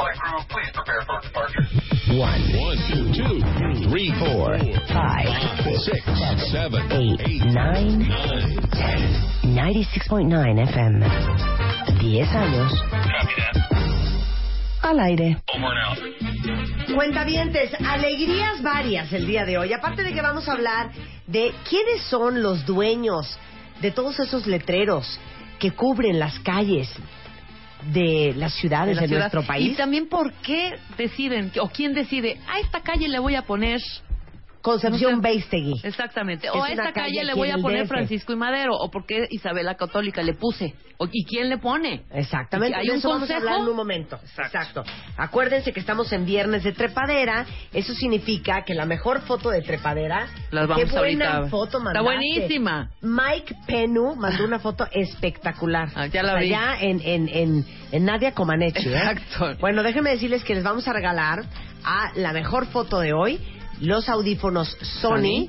Flight crew, please prepare for departure. One, one, two, two, three, four, five, six, seven, eight, nine, ten. 96.9 FM. 10 años. Al aire. Over and out. Cuentavientes, alegrías varias el día de hoy. Aparte de que vamos a hablar de quiénes son los dueños de todos esos letreros que cubren las calles de las ciudades de, nuestro país. Y también por qué deciden, o quién decide, a esta calle le voy a poner... Concepción no sé. Beistegui. Exactamente. Es O a esta calle calle le voy a poner DF. Francisco y Madero. O por qué Isabel la Católica le puse. O, ¿Y quién le pone? Exactamente, ¿Hay de un eso vamos a consejo? hablar en un momento. Exacto. Acuérdense que estamos en viernes de trepadera. Eso significa que la mejor foto de trepadera. Las vamos qué buena ahorita. foto Está mandaste. buenísima. Mike Penu mandó una foto espectacular. Ah, ya la O sea, vi. ya en, en, en, en Nadia Comaneci. ¿eh? Exacto. Bueno, déjenme decirles que les vamos a regalar a la mejor foto de hoy los audífonos Sony.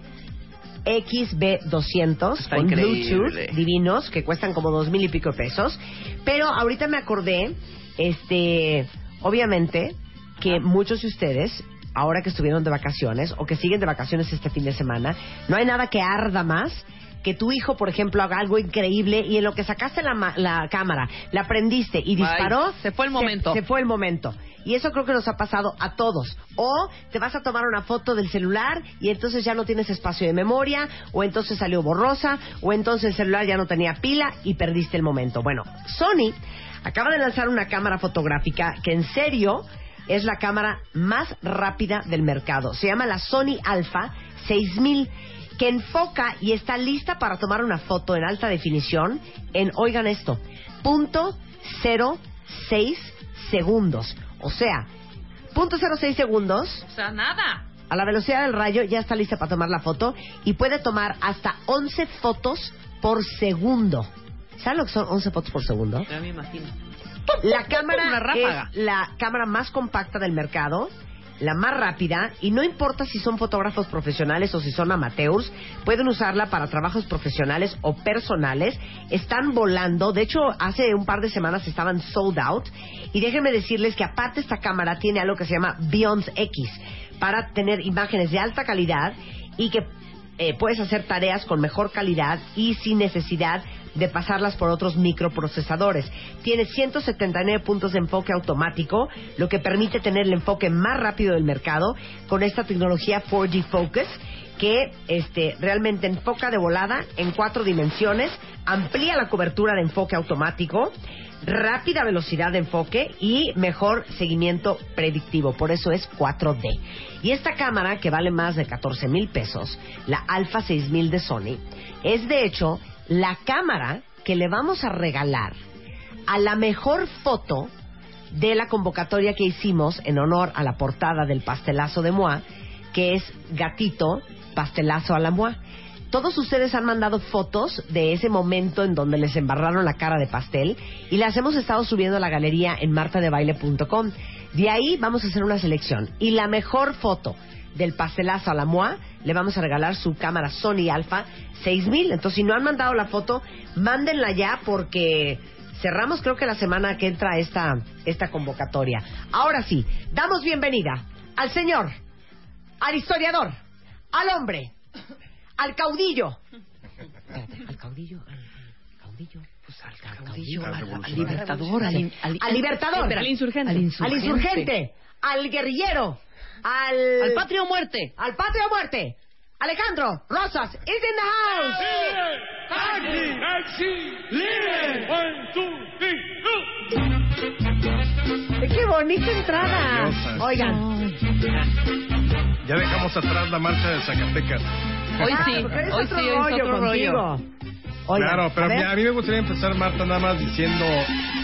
XB200 Está con increíble. Bluetooth divinos que cuestan como dos mil y pico de pesos. Pero ahorita me acordé, este, obviamente, que muchos de ustedes, ahora que estuvieron de vacaciones o que siguen de vacaciones este fin de semana, no hay nada que arda más que tu hijo, por ejemplo, haga algo increíble y en lo que sacaste la, ma- la cámara, la prendiste y disparó, se fue el momento. Se, fue el momento. Y eso creo que nos ha pasado a todos. O te vas a tomar una foto del celular y entonces ya no tienes espacio de memoria, o entonces salió borrosa, o entonces el celular ya no tenía pila y perdiste el momento. Bueno, Sony acaba de lanzar una cámara fotográfica que en serio es la cámara más rápida del mercado. Se llama la Sony Alpha 6000 que enfoca y está lista para tomar una foto en alta definición en, oigan esto, punto 06 segundos. O sea, punto 06 segundos O sea, nada. a la velocidad del rayo ya está lista para tomar la foto y puede tomar hasta 11 fotos por segundo. ¿Saben lo que son 11 fotos por segundo? Ya me imagino. La cámara es la cámara más compacta del mercado, la más rápida, y no importa si son fotógrafos profesionales o si son amateurs, pueden usarla para trabajos profesionales o personales. Están volando, de hecho, hace un par de semanas estaban sold out. Y déjenme decirles que aparte esta cámara tiene algo que se llama Beyond X, para tener imágenes de alta calidad y que eh, puedes hacer tareas con mejor calidad y sin necesidad de pasarlas por otros microprocesadores. Tiene 179 puntos de enfoque automático, lo que permite tener el enfoque más rápido del mercado con esta tecnología 4D Focus que este, realmente enfoca de volada en cuatro dimensiones, amplía la cobertura de enfoque automático, rápida velocidad de enfoque y mejor seguimiento predictivo. Por eso es 4D. Y esta cámara, que vale más de 14 mil pesos, la Alpha 6000 de Sony, es de hecho la cámara que le vamos a regalar a la mejor foto de la convocatoria que hicimos en honor a la portada del pastelazo de Moa, que es Gatito Pastelazo a la Moa. Todos ustedes han mandado fotos de ese momento en donde les embarraron la cara de pastel y las hemos estado subiendo a la galería en martadebaile.com. De ahí vamos a hacer una selección y la mejor foto del pastelazo a la Moa le vamos a regalar su cámara Sony Alpha 6000. Entonces, si no han mandado la foto, mándenla ya porque cerramos creo que la semana que entra esta, esta convocatoria. Ahora sí, damos bienvenida al señor, al historiador, al hombre, al caudillo. Espérate, al caudillo, al, al caudillo. Pues al caudillo, al, al- al libertador, al, al- libertador, al insurgente. al insurgente, al guerrillero, al, Al patrio muerte. al patria o muerte. Alejandro Rosas is in the house. Líder! One, two, three! ¡Qué bonita entrada! Oigan, Ya dejamos atrás la marcha de Zacatecas. Hoy ah, sí, hoy otro sí, hoy es rollo otro rollo. Oigan, claro, pero a mira, a mí me gustaría empezar, Marta, nada más diciendo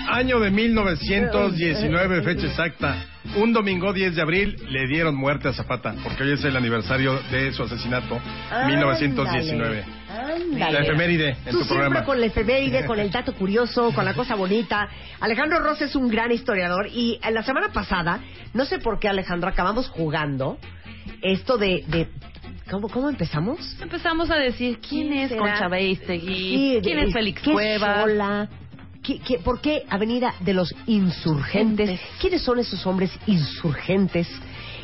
Año de 1919, fecha exacta. Un domingo 10 de abril le dieron muerte a Zapata, porque hoy es el aniversario de su asesinato, 1919. Ándale. La efeméride en Tú tu siempre programa. con la efeméride, con el dato curioso, con la cosa bonita. Alejandro Ross es un gran historiador y en la semana pasada, no sé por qué Alejandro, acabamos jugando esto de... de ¿cómo, ¿Cómo empezamos? Empezamos a decir quién es será? Concha Beistegui, quién es Félix ¿qué Cuevas. ¿Qué- qué- por qué Avenida de los Insurgentes? Gentes. ¿Quiénes son esos hombres insurgentes?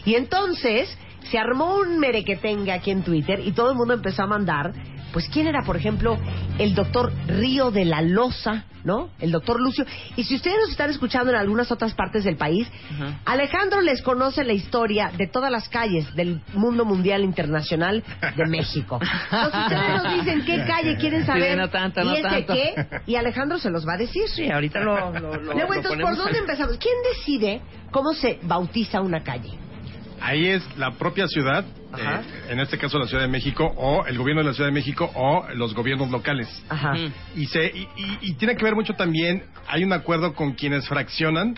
Y entonces se armó un merequetengue aquí en Twitter y todo el mundo empezó a mandar, pues quién era, por ejemplo, el doctor Río de la Loza, ¿no? El doctor Lucio. Y si ustedes nos están escuchando en algunas otras partes del país. Alejandro les conoce la historia de todas las calles del mundo mundial internacional de México. Entonces ustedes nos dicen qué calle quieren saber Sí, no tanto, no y ese tanto. qué, y Alejandro se los va a decir. Sí, ahorita lo, lo, lo- Luego, entonces, ¿por dónde empezamos? ¿Quién decide cómo se bautiza una calle? Ahí es la propia ciudad, eh, en este caso la Ciudad de México, o el gobierno de la Ciudad de México, o los gobiernos locales. Ajá. Y, se, y, y- y tiene que ver mucho también, hay un acuerdo con quienes fraccionan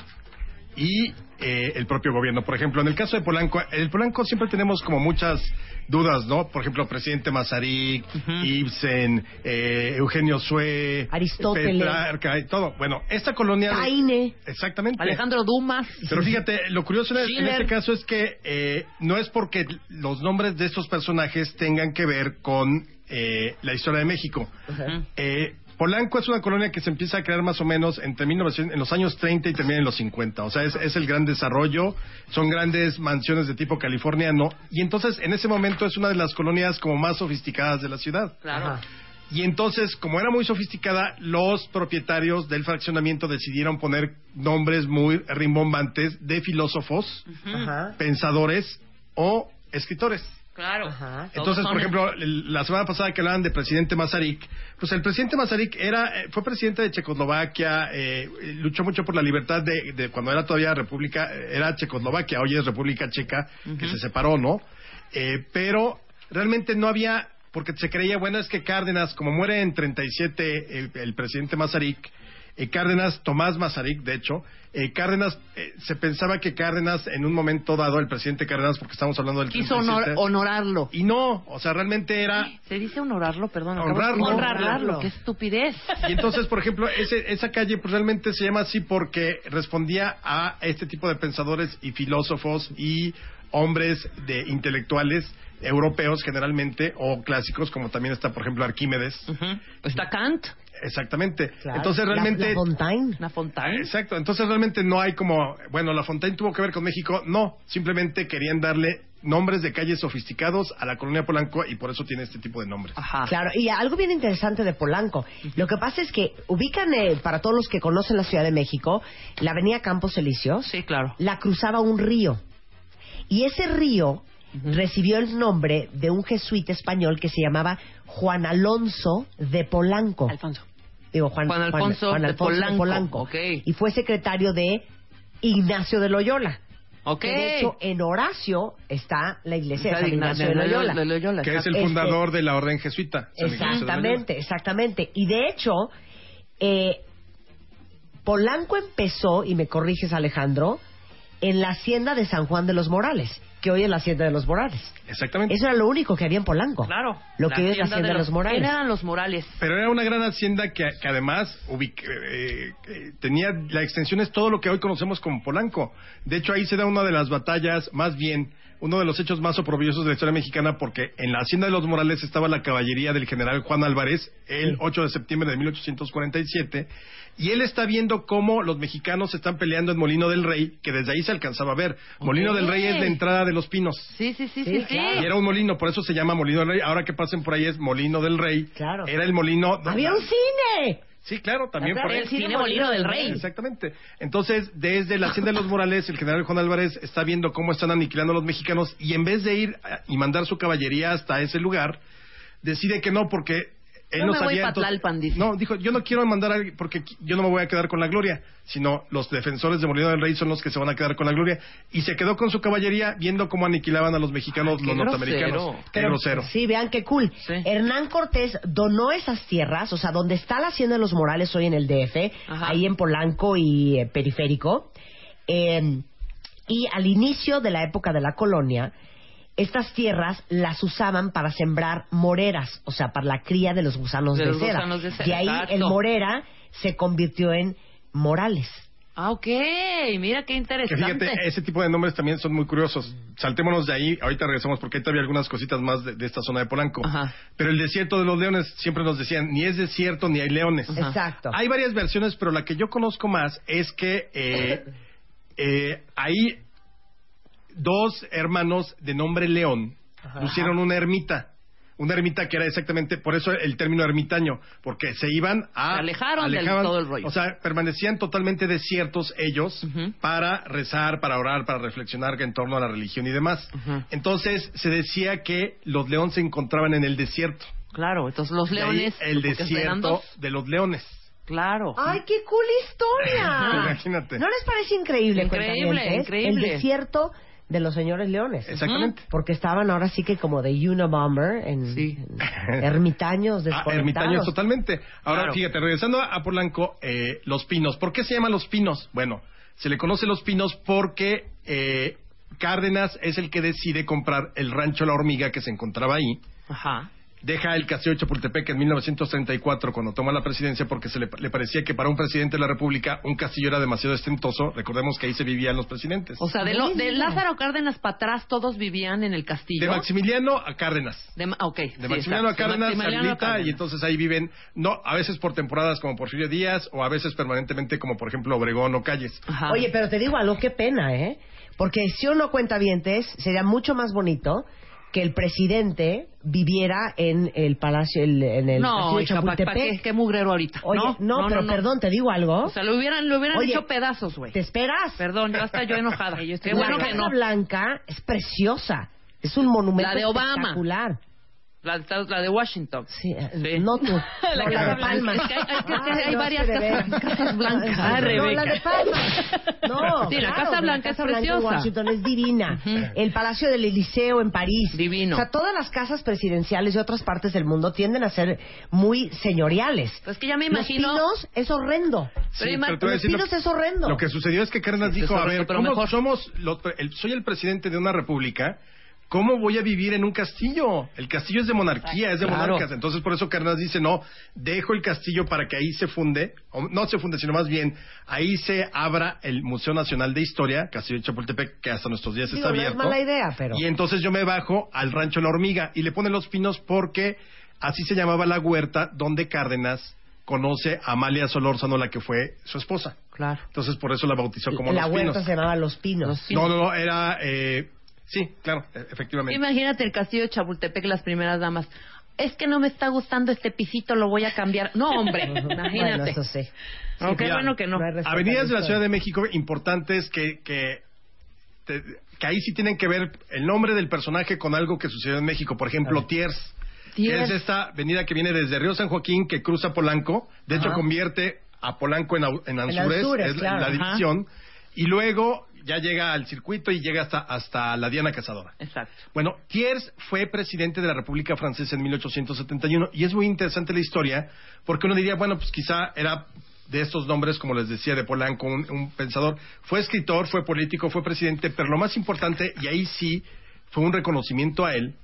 y eh, el propio gobierno. Por ejemplo, en el caso de Polanco, el Polanco siempre tenemos como muchas dudas, ¿no? Por ejemplo, presidente Mazarik, Ibsen, eh, Eugenio Sue, Aristóteles. Petrarca y todo. Bueno, esta colonia... Taine. Exactamente. Alejandro Dumas. Pero fíjate, lo curioso en, este caso es que eh, no es porque los nombres de estos personajes tengan que ver con eh, la historia de México. Eh, Polanco es una colonia que se empieza a crear más o menos entre 1900, en los años 30 y termina en los 50. O sea, es, es el gran desarrollo. Son grandes mansiones de tipo californiano. Y entonces, en ese momento, es una de las colonias como más sofisticadas de la ciudad. Claro. Ajá. Y entonces, como era muy sofisticada, los propietarios del fraccionamiento decidieron poner nombres muy rimbombantes de filósofos, pensadores o escritores. Claro. Ajá. Entonces, por ejemplo, el- la semana pasada que hablaban de presidente Masaryk, pues el presidente Masaryk era, eh, fue presidente de Checoslovaquia, eh, luchó mucho por la libertad de, de cuando era todavía república, eh, era Checoslovaquia, hoy es República Checa, que se separó, ¿no? Eh, pero realmente no había, porque se creía, bueno, es que Cárdenas, como muere en 37 el, el presidente Masaryk, eh, Cárdenas, Tomás Masaryk, de hecho, eh, Cárdenas, eh, se pensaba que Cárdenas, en un momento dado, el presidente Cárdenas, porque estamos hablando del Quiso honor- 37, honorarlo. y no, o sea, realmente era... Se dice honorarlo, perdón. Honrarlo. Honrarlo. Qué estupidez. Y entonces, por ejemplo, ese, esa calle pues realmente se llama así porque respondía a este tipo de pensadores y filósofos y hombres de intelectuales europeos generalmente o clásicos como también está por ejemplo Arquímedes Ujú. Está Kant, exactamente Claro. entonces realmente La, Fontaine. La exacto entonces realmente no hay como bueno la Fontaine tuvo que ver con México no simplemente querían darle nombres de calles sofisticados a la colonia Polanco y por eso tiene este tipo de nombres Ajá. Claro, y algo bien interesante de Polanco. Lo que pasa es que ubican, eh, para todos los que conocen la Ciudad de México, la avenida Campos Elíseos, Sí, claro. la cruzaba un río. Y ese río recibió el nombre de un jesuita español que se llamaba Juan Alonso de Polanco. Alfonso. Digo, Juan, Juan Alfonso de Polanco, ok. Y fue secretario de Ignacio de Loyola. Ok. Que de hecho, en Horacio está la iglesia de San Ignacio de Loyola. de Loyola, que es el Este- fundador de la orden jesuita. Exactamente, exactamente. Y de hecho, eh, Polanco empezó, y me corriges Alejandro, en la hacienda de San Juan de los Morales, que hoy es la hacienda de los Morales. exactamente Eso era lo único que había en Polanco. Claro. Lo que hoy es la hacienda de los Morales. Eran los Morales. Pero era una gran hacienda que, que además ubic- eh, eh, tenía la extensión es todo lo que hoy conocemos como Polanco. De hecho, ahí se da una de las batallas, más bien, uno de los hechos más oprobiosos de la historia mexicana, porque en la hacienda de los Morales estaba la caballería del general Juan Álvarez el 8 de septiembre de 1847, y él está viendo cómo los mexicanos se están peleando en Molino del Rey, que desde ahí se alcanzaba a ver. Molino del Rey es la entrada de los pinos. Sí, sí, sí, Sí, sí. sí. claro. Y era un molino, por eso se llama Molino del Rey. Ahora que pasen por ahí es Molino del Rey. Claro. Era el molino. ¡Había un cine! Sí, claro, también por El cine Molino del Rey. Exactamente. Entonces, desde la Hacienda de los Morales, el general Juan Álvarez está viendo cómo están aniquilando a los mexicanos y en vez de ir a- y mandar su caballería hasta ese lugar, decide que no, porque él Yo no me voy sabía. pa' entonces- Tlalpan, dice. no, dijo, yo no quiero mandar a alguien porque yo no me voy a quedar con la gloria, sino los defensores de Molino del Rey son los que se van a quedar con la gloria. Y se quedó con su caballería viendo cómo aniquilaban a los mexicanos, Ay, los norteamericanos. grosero. Qué Pero, grosero. Sí, vean qué cool. Sí. Hernán Cortés donó esas tierras, o sea, donde está la Hacienda de los Morales hoy en el DF, Ajá. ahí en Polanco y eh, Periférico. eh, y al inicio de la época de la colonia, estas tierras las usaban para sembrar moreras, o sea, para la cría de los gusanos De de, los cera. gusanos de De ahí exacto. el morera se convirtió en Morales. Ah, ok. Mira qué Que interesante. fíjate, ese tipo de nombres también son muy curiosos. Saltémonos de ahí, ahorita regresamos porque hay todavía algunas cositas más de, de esta zona de Polanco. Ajá. Pero el desierto de los leones siempre nos decían, ni es desierto ni hay leones. Ajá. Exacto. Hay varias versiones, pero la que yo conozco más es que eh, eh, hay dos hermanos de nombre León pusieron una ermita. Una ermita que era exactamente, por eso el término ermitaño, porque se iban a... Se alejaron del alejaban, todo el rollo. O sea, permanecían totalmente desiertos ellos para rezar, para orar, para reflexionar en torno a la religión y demás. Entonces se decía que los leones se encontraban en el desierto. Claro, entonces los De leones. el porque eran desierto de los leones. Claro. ¡Ay, qué cool historia! Imagínate. ¿No les parece increíble, Increíble, increíble. El desierto de los señores leones. Exactamente. Porque estaban ahora sí que como de Unabomber en, Sí. en ermitaños Ah, desconectados. ermitaños totalmente. Ahora, Claro. fíjate, regresando a, a Polanco, eh, Los Pinos. ¿Por qué se llaman Los Pinos? Bueno, se le conoce Los Pinos porque eh, Cárdenas es el que decide comprar el rancho La Hormiga que se encontraba ahí. Ajá. Deja el castillo de Chapultepec en 1934 cuando toma la presidencia porque se le, le parecía que para un presidente de la República un castillo era demasiado estentoso. Recordemos que ahí se vivían los presidentes. O sea, de, lo, de Lázaro Cárdenas para atrás todos vivían en el castillo. de Maximiliano a Cárdenas. De Ma- ok. De sí, Maximiliano a se habilita Cárdenas. y entonces ahí viven, no, a veces por temporadas como Porfirio Díaz o a veces permanentemente como por ejemplo Obregón o Calles. Ajá. Oye, pero te digo algo, qué pena, ¿eh? Porque si uno cuenta vientes, sería mucho más bonito que el presidente viviera en el palacio, el- en el no, castillo de hija, ¿para Chapultepec. qué, qué mugrero ahorita? Oye, no, no, pero perdón, te digo algo. O sea, lo hubieran, lo hubieran Oye, hecho pedazos, güey. ¿Te esperas? Perdón, ya está yo enojada. Qué la bueno Casa que no. Blanca es preciosa. Es un monumento La de Obama. espectacular. La, la de Washington. Sí, eh, Sí. no tú. La no, Casa de Blanca. Palma. Es que hay- es que- es que hay varias es casas- casas blancas. Ah, Ah, no, la de Palma. No, Sí, la claro, Casa Blanca es en preciosa. Washington es divina. Ujú. El Palacio del Eliseo en París. Divino. O sea, todas las casas presidenciales de otras partes del mundo tienden a ser muy señoriales. Pues que ya me imagino. Los pinos es horrendo. Pero Sí, pero a Los decir lo- pinos es horrendo. Lo que sucedió es que Cárdenas Sí, dijo, es a ver, pero ¿cómo mejor. somos, lo- el- soy el presidente de una república, ¿cómo voy a vivir en un castillo? El castillo es de monarquía, es de Claro. monarcas. Entonces, por eso Cárdenas dice, no, dejo el castillo para que ahí se funde, o no se funde, sino más bien, ahí se abra el Museo Nacional de Historia, Castillo de Chapultepec, que hasta nuestros días Digo, está no es abierto. mala idea, pero... Y entonces yo me bajo al rancho La Hormiga y le ponen los pinos porque así se llamaba la huerta donde Cárdenas conoce a Amalia Solórzano, la que fue su esposa. Claro. Entonces por eso la bautizó como la Los huerta Pinos. se llamaba Los Pinos. Los Pinos. No, no, no, era... Eh, sí, claro, e- efectivamente. Imagínate el castillo de Chapultepec, las primeras damas. Es que no me está gustando este pisito, lo voy a cambiar. No, hombre, Bueno, imagínate. eso sí. Mira, bueno que no. Avenidas de la Ciudad de México importantes que, que, te- que ahí sí tienen que ver el nombre del personaje con algo que sucedió en México. Por ejemplo, Tiers. que Tiers. es esta avenida que viene desde Río San Joaquín, que cruza Polanco. De hecho, Ajá. convierte a Polanco en, Au- en Anzures, Anzures, es la- claro. la, Ajá. división. Y luego ya llega al circuito y llega hasta, hasta la Diana Cazadora. Exacto. Bueno, Thiers fue presidente de la República Francesa en 1871 y es muy interesante la historia porque uno diría, bueno, pues quizá era de estos nombres, como les decía, de Polanco, un, un pensador. Fue escritor, fue político, fue presidente, pero lo más importante, y ahí sí fue un reconocimiento a él,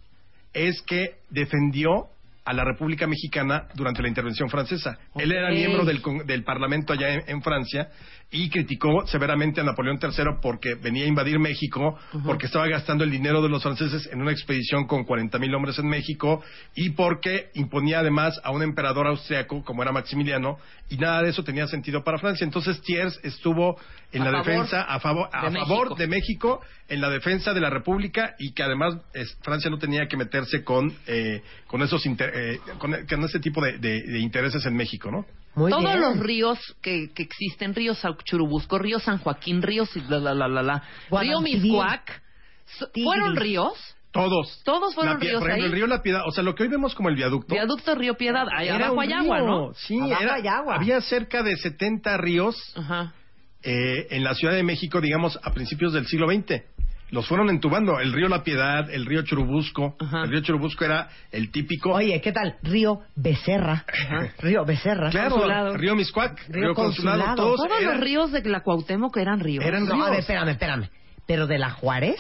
es que defendió a la República Mexicana durante la intervención francesa. Él era miembro del, del Parlamento allá en, en Francia y criticó severamente a Napoleón III porque venía a invadir México, porque estaba gastando el dinero de los franceses en una expedición con 40 mil hombres en México y porque imponía además a un emperador austriaco como era Maximiliano y nada de eso tenía sentido para Francia. Entonces Thiers estuvo en A la defensa a favor a de favor México. de México en la defensa de la República y que además es- Francia no tenía que meterse con eh, con esos inter- eh, con, con ese tipo de, de- de intereses en México, ¿no? Muy Todos bien. los ríos que, que existen, río Churubusco, río San Joaquín, río si- la, la, la, la, la, río. Miscuac, fueron ríos Todos. Todos fueron Pie- ríos Por ejemplo, ahí. el río La Piedad, o sea, lo que hoy vemos como el viaducto. Viaducto Río Piedad, allá era abajo un hay agua, río. ¿no? Sí, Abajo era- hay agua. había cerca de 70 ríos Ajá. eh, en la Ciudad de México, digamos, a principios del siglo XX. Los fueron entubando. El río La Piedad, el río Churubusco. Ajá. El río Churubusco era el típico. Oye, ¿qué tal? Río Becerra. Río Becerra. claro, Consulado. río Miscuac, Río río, Consulado, Consulado. todos Todos eran- los ríos de la Cuauhtémoc eran ríos. Eran No, a ver, ríos. espérame, espérame. Pero de la Juárez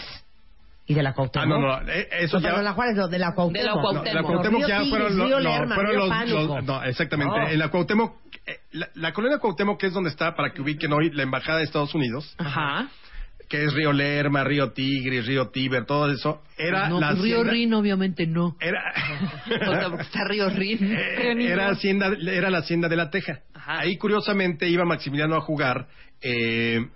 y de la Ah, Cuauhtémoc. no, no, eh, eso O sea, ya... no de la Juárez, no, de la Cuauhtémoc. De la No, Cuauhtémoc. la Cuauhtémoc ya fueron, lo- Río no, Lerma, fueron los, los- no, exactamente. No. En la Cuauhtémoc, eh, la, la colonia Cuauhtémoc que es donde está, para que ubiquen hoy, la embajada de Estados Unidos, Ajá. Que es Río Lerma, Río Tigris, Río Tíber, todo eso, era no, la pues Río hacienda- Rin, obviamente no. Era, O sea, porque está Río Rin. Eh, era hacienda, era la hacienda de la Teja. Ajá. Ahí curiosamente iba Maximiliano a jugar eh,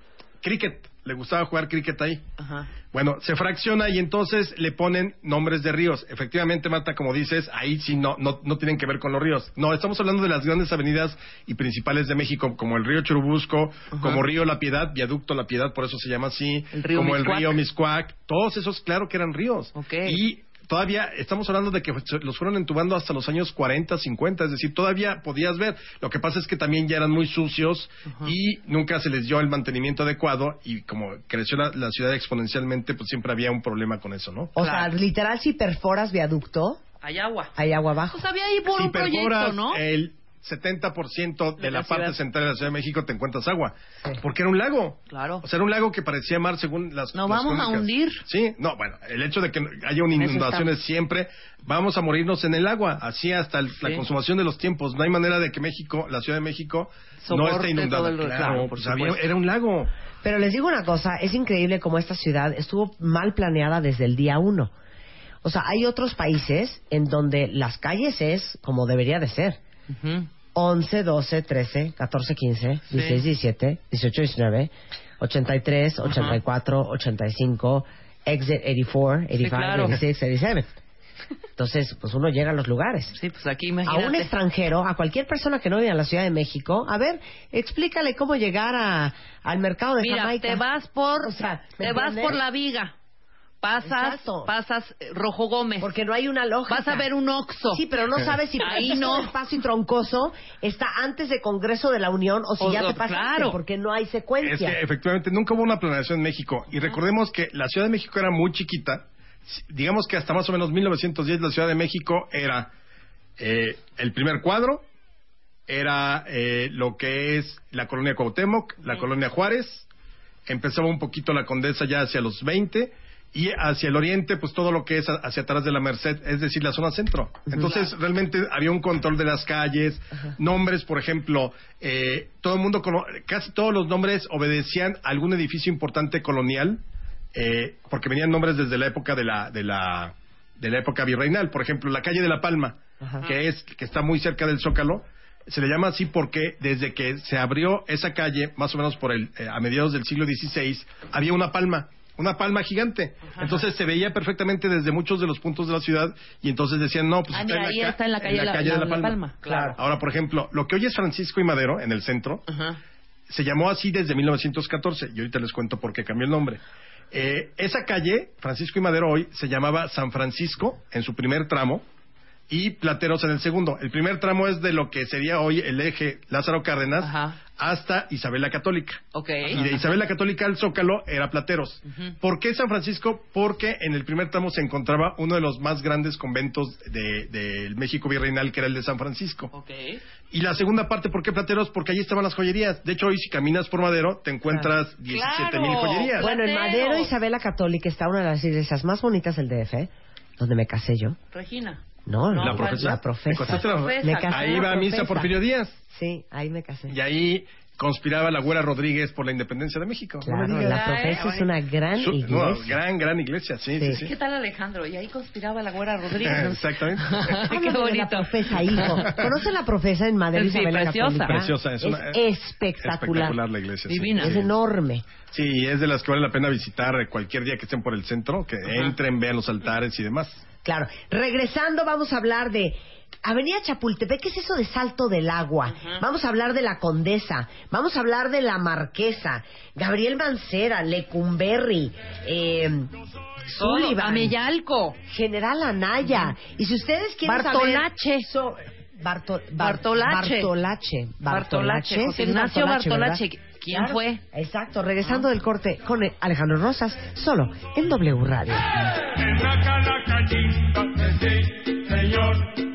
cricket. Le gustaba jugar cricket ahí. Ajá. Bueno, se fracciona y entonces le ponen nombres de ríos. Efectivamente, Marta, como dices, ahí sí no, no, no tienen que ver con los ríos. No, estamos hablando de las grandes avenidas y principales de México, como el río Churubusco, como río La Piedad, viaducto La Piedad, por eso se llama así, El río como Miscuac. el río Miscuac. Todos esos, claro que eran ríos. Ok. Y todavía estamos hablando de que se- los fueron entubando hasta los años 40, 50, es decir, todavía podías ver. Lo que pasa es que también ya eran muy sucios y nunca se les dio el mantenimiento adecuado y como creció la, la ciudad exponencialmente, pues siempre había un problema con eso, ¿no? O Claro. sea, literal, si perforas viaducto, Hay agua. hay agua abajo. Pues había ahí por si un proyecto, ¿no? el 70% de, De la, la parte central de la Ciudad de México te encuentras agua, Sí. porque era un lago. Claro. O sea, era un lago que parecía mar según las Nos las vamos a hundir. Sí, no, bueno, el hecho de que haya una inundaciones siempre, vamos a morirnos en el agua, así hasta el- la consumación de los tiempos. No hay manera de que México, la Ciudad de México, no Soporte esté inundada. todo el- claro, claro, por era un lago. Pero les digo una cosa, es increíble cómo esta ciudad estuvo mal planeada desde el día uno. O sea, hay otros países en donde las calles es como debería de ser. Ujú. 11, 12, 13, 14, 15, 16, 17, 18, 19, 83, 84, 85, exit 84, 85, claro. 86, 87. Entonces, pues uno llega a los lugares. Sí, pues aquí A imagínate. un extranjero, a cualquier persona que no vive en la Ciudad de México, a ver, explícale cómo llegar a, al mercado de Mira, Jamaica. te vas por, O sea, ¿me te vas por la viga. Pasas, Exacto. pasas eh, Rojo Gómez. Porque no hay una lógica. Vas a ver un Oxxo. Sí, pero no sabes si Ahí Ahí no. espacio y troncoso está antes de Congreso de la Unión o si O- ya o- te pasaste, claro. porque no hay Es secuencia. que efectivamente nunca hubo una planeación en México. Y recordemos que la Ciudad de México era muy chiquita. Digamos que hasta más o menos 1910 la Ciudad de México era eh, el primer cuadro, era eh, lo que es la colonia Cuauhtémoc, la colonia Juárez, empezaba un poquito la Condesa ya hacia los 20 y hacia el oriente pues todo lo que es hacia atrás de la Merced, es decir, la zona centro. Entonces realmente había un control de las calles, nombres, por ejemplo, eh, todo el mundo, casi todos los nombres obedecían a algún edificio importante colonial, eh, porque venían nombres desde la época de la, de la, de la época virreinal. Por ejemplo, la calle de La Palma, que es que está muy cerca del Zócalo, se le llama así porque desde que se abrió esa calle, más o menos por el eh, a mediados del siglo XVI, había una palma, una palma gigante. Entonces se veía perfectamente desde muchos de los puntos de la ciudad y entonces decían, no, pues Ah, está, mira, en ahí la está en la calle, la, de la- la la Palma. Palma. Claro. Ahora, por ejemplo, lo que hoy es Francisco y Madero, en el centro, Ajá. se llamó así desde 1914 y ahorita les cuento por qué cambió el nombre. Eh, esa calle, Francisco y Madero hoy, se llamaba San Francisco en su primer tramo y Plateros en el segundo. El primer tramo es de lo que sería hoy el eje Lázaro Cárdenas Ajá. hasta Isabel la Católica. Ok. Y de Isabel la Católica al Zócalo era Plateros. ¿Por qué San Francisco? Porque en el primer tramo se encontraba uno de los más grandes conventos del de, México virreinal, que era el de San Francisco. Ok. Y la segunda parte, ¿por qué Plateros? Porque allí estaban las joyerías. De hecho, hoy si caminas por Madero, te encuentras 17 mil Claro. joyerías. Bueno, en. Madero, Isabela Católica está una de las iglesias más bonitas del DF, donde me casé yo. Regina. No, No, ¿La profesa? La profesa. ¿Te contaste la- profesa, Me casé Ahí va a misa. Porfirio Díaz. Sí, ahí me casé. Y ahí conspiraba la güera Rodríguez por la independencia de México. No Claro, digas. la profesa es una gran Su- iglesia. no, gran, gran iglesia, sí, sí, Sí. sí. ¿Qué tal Alejandro? Y ahí conspiraba la güera Rodríguez. Exactamente. Qué de la bonito. profesa, hijo. ¿Conoce la profesa en Madero Sí, preciosa. Preciosa, es una- espectacular. Espectacular la iglesia. Divina. Sí. Es enorme. Sí, es de las que vale la pena visitar cualquier día que estén por el centro, que entren, vean los altares y demás. Claro. Regresando, vamos a hablar de Avenida Chapultepec, ¿qué es eso de Salto del Agua? Vamos a hablar de la Condesa, vamos a hablar de la Marquesa, Gabriel Mancera, Lecumberri, eh, Sullivan, Ameyalco. General Anaya. Y si ustedes quieren Bartolache. saber... so- Barto- Bar- Bartolache. Bartolache. Bartolache. José Ignacio Bartolache. ¿verdad? ¿Quién fue? Exacto, regresando del corte con Alejandro Rosas, solo en W Radio. En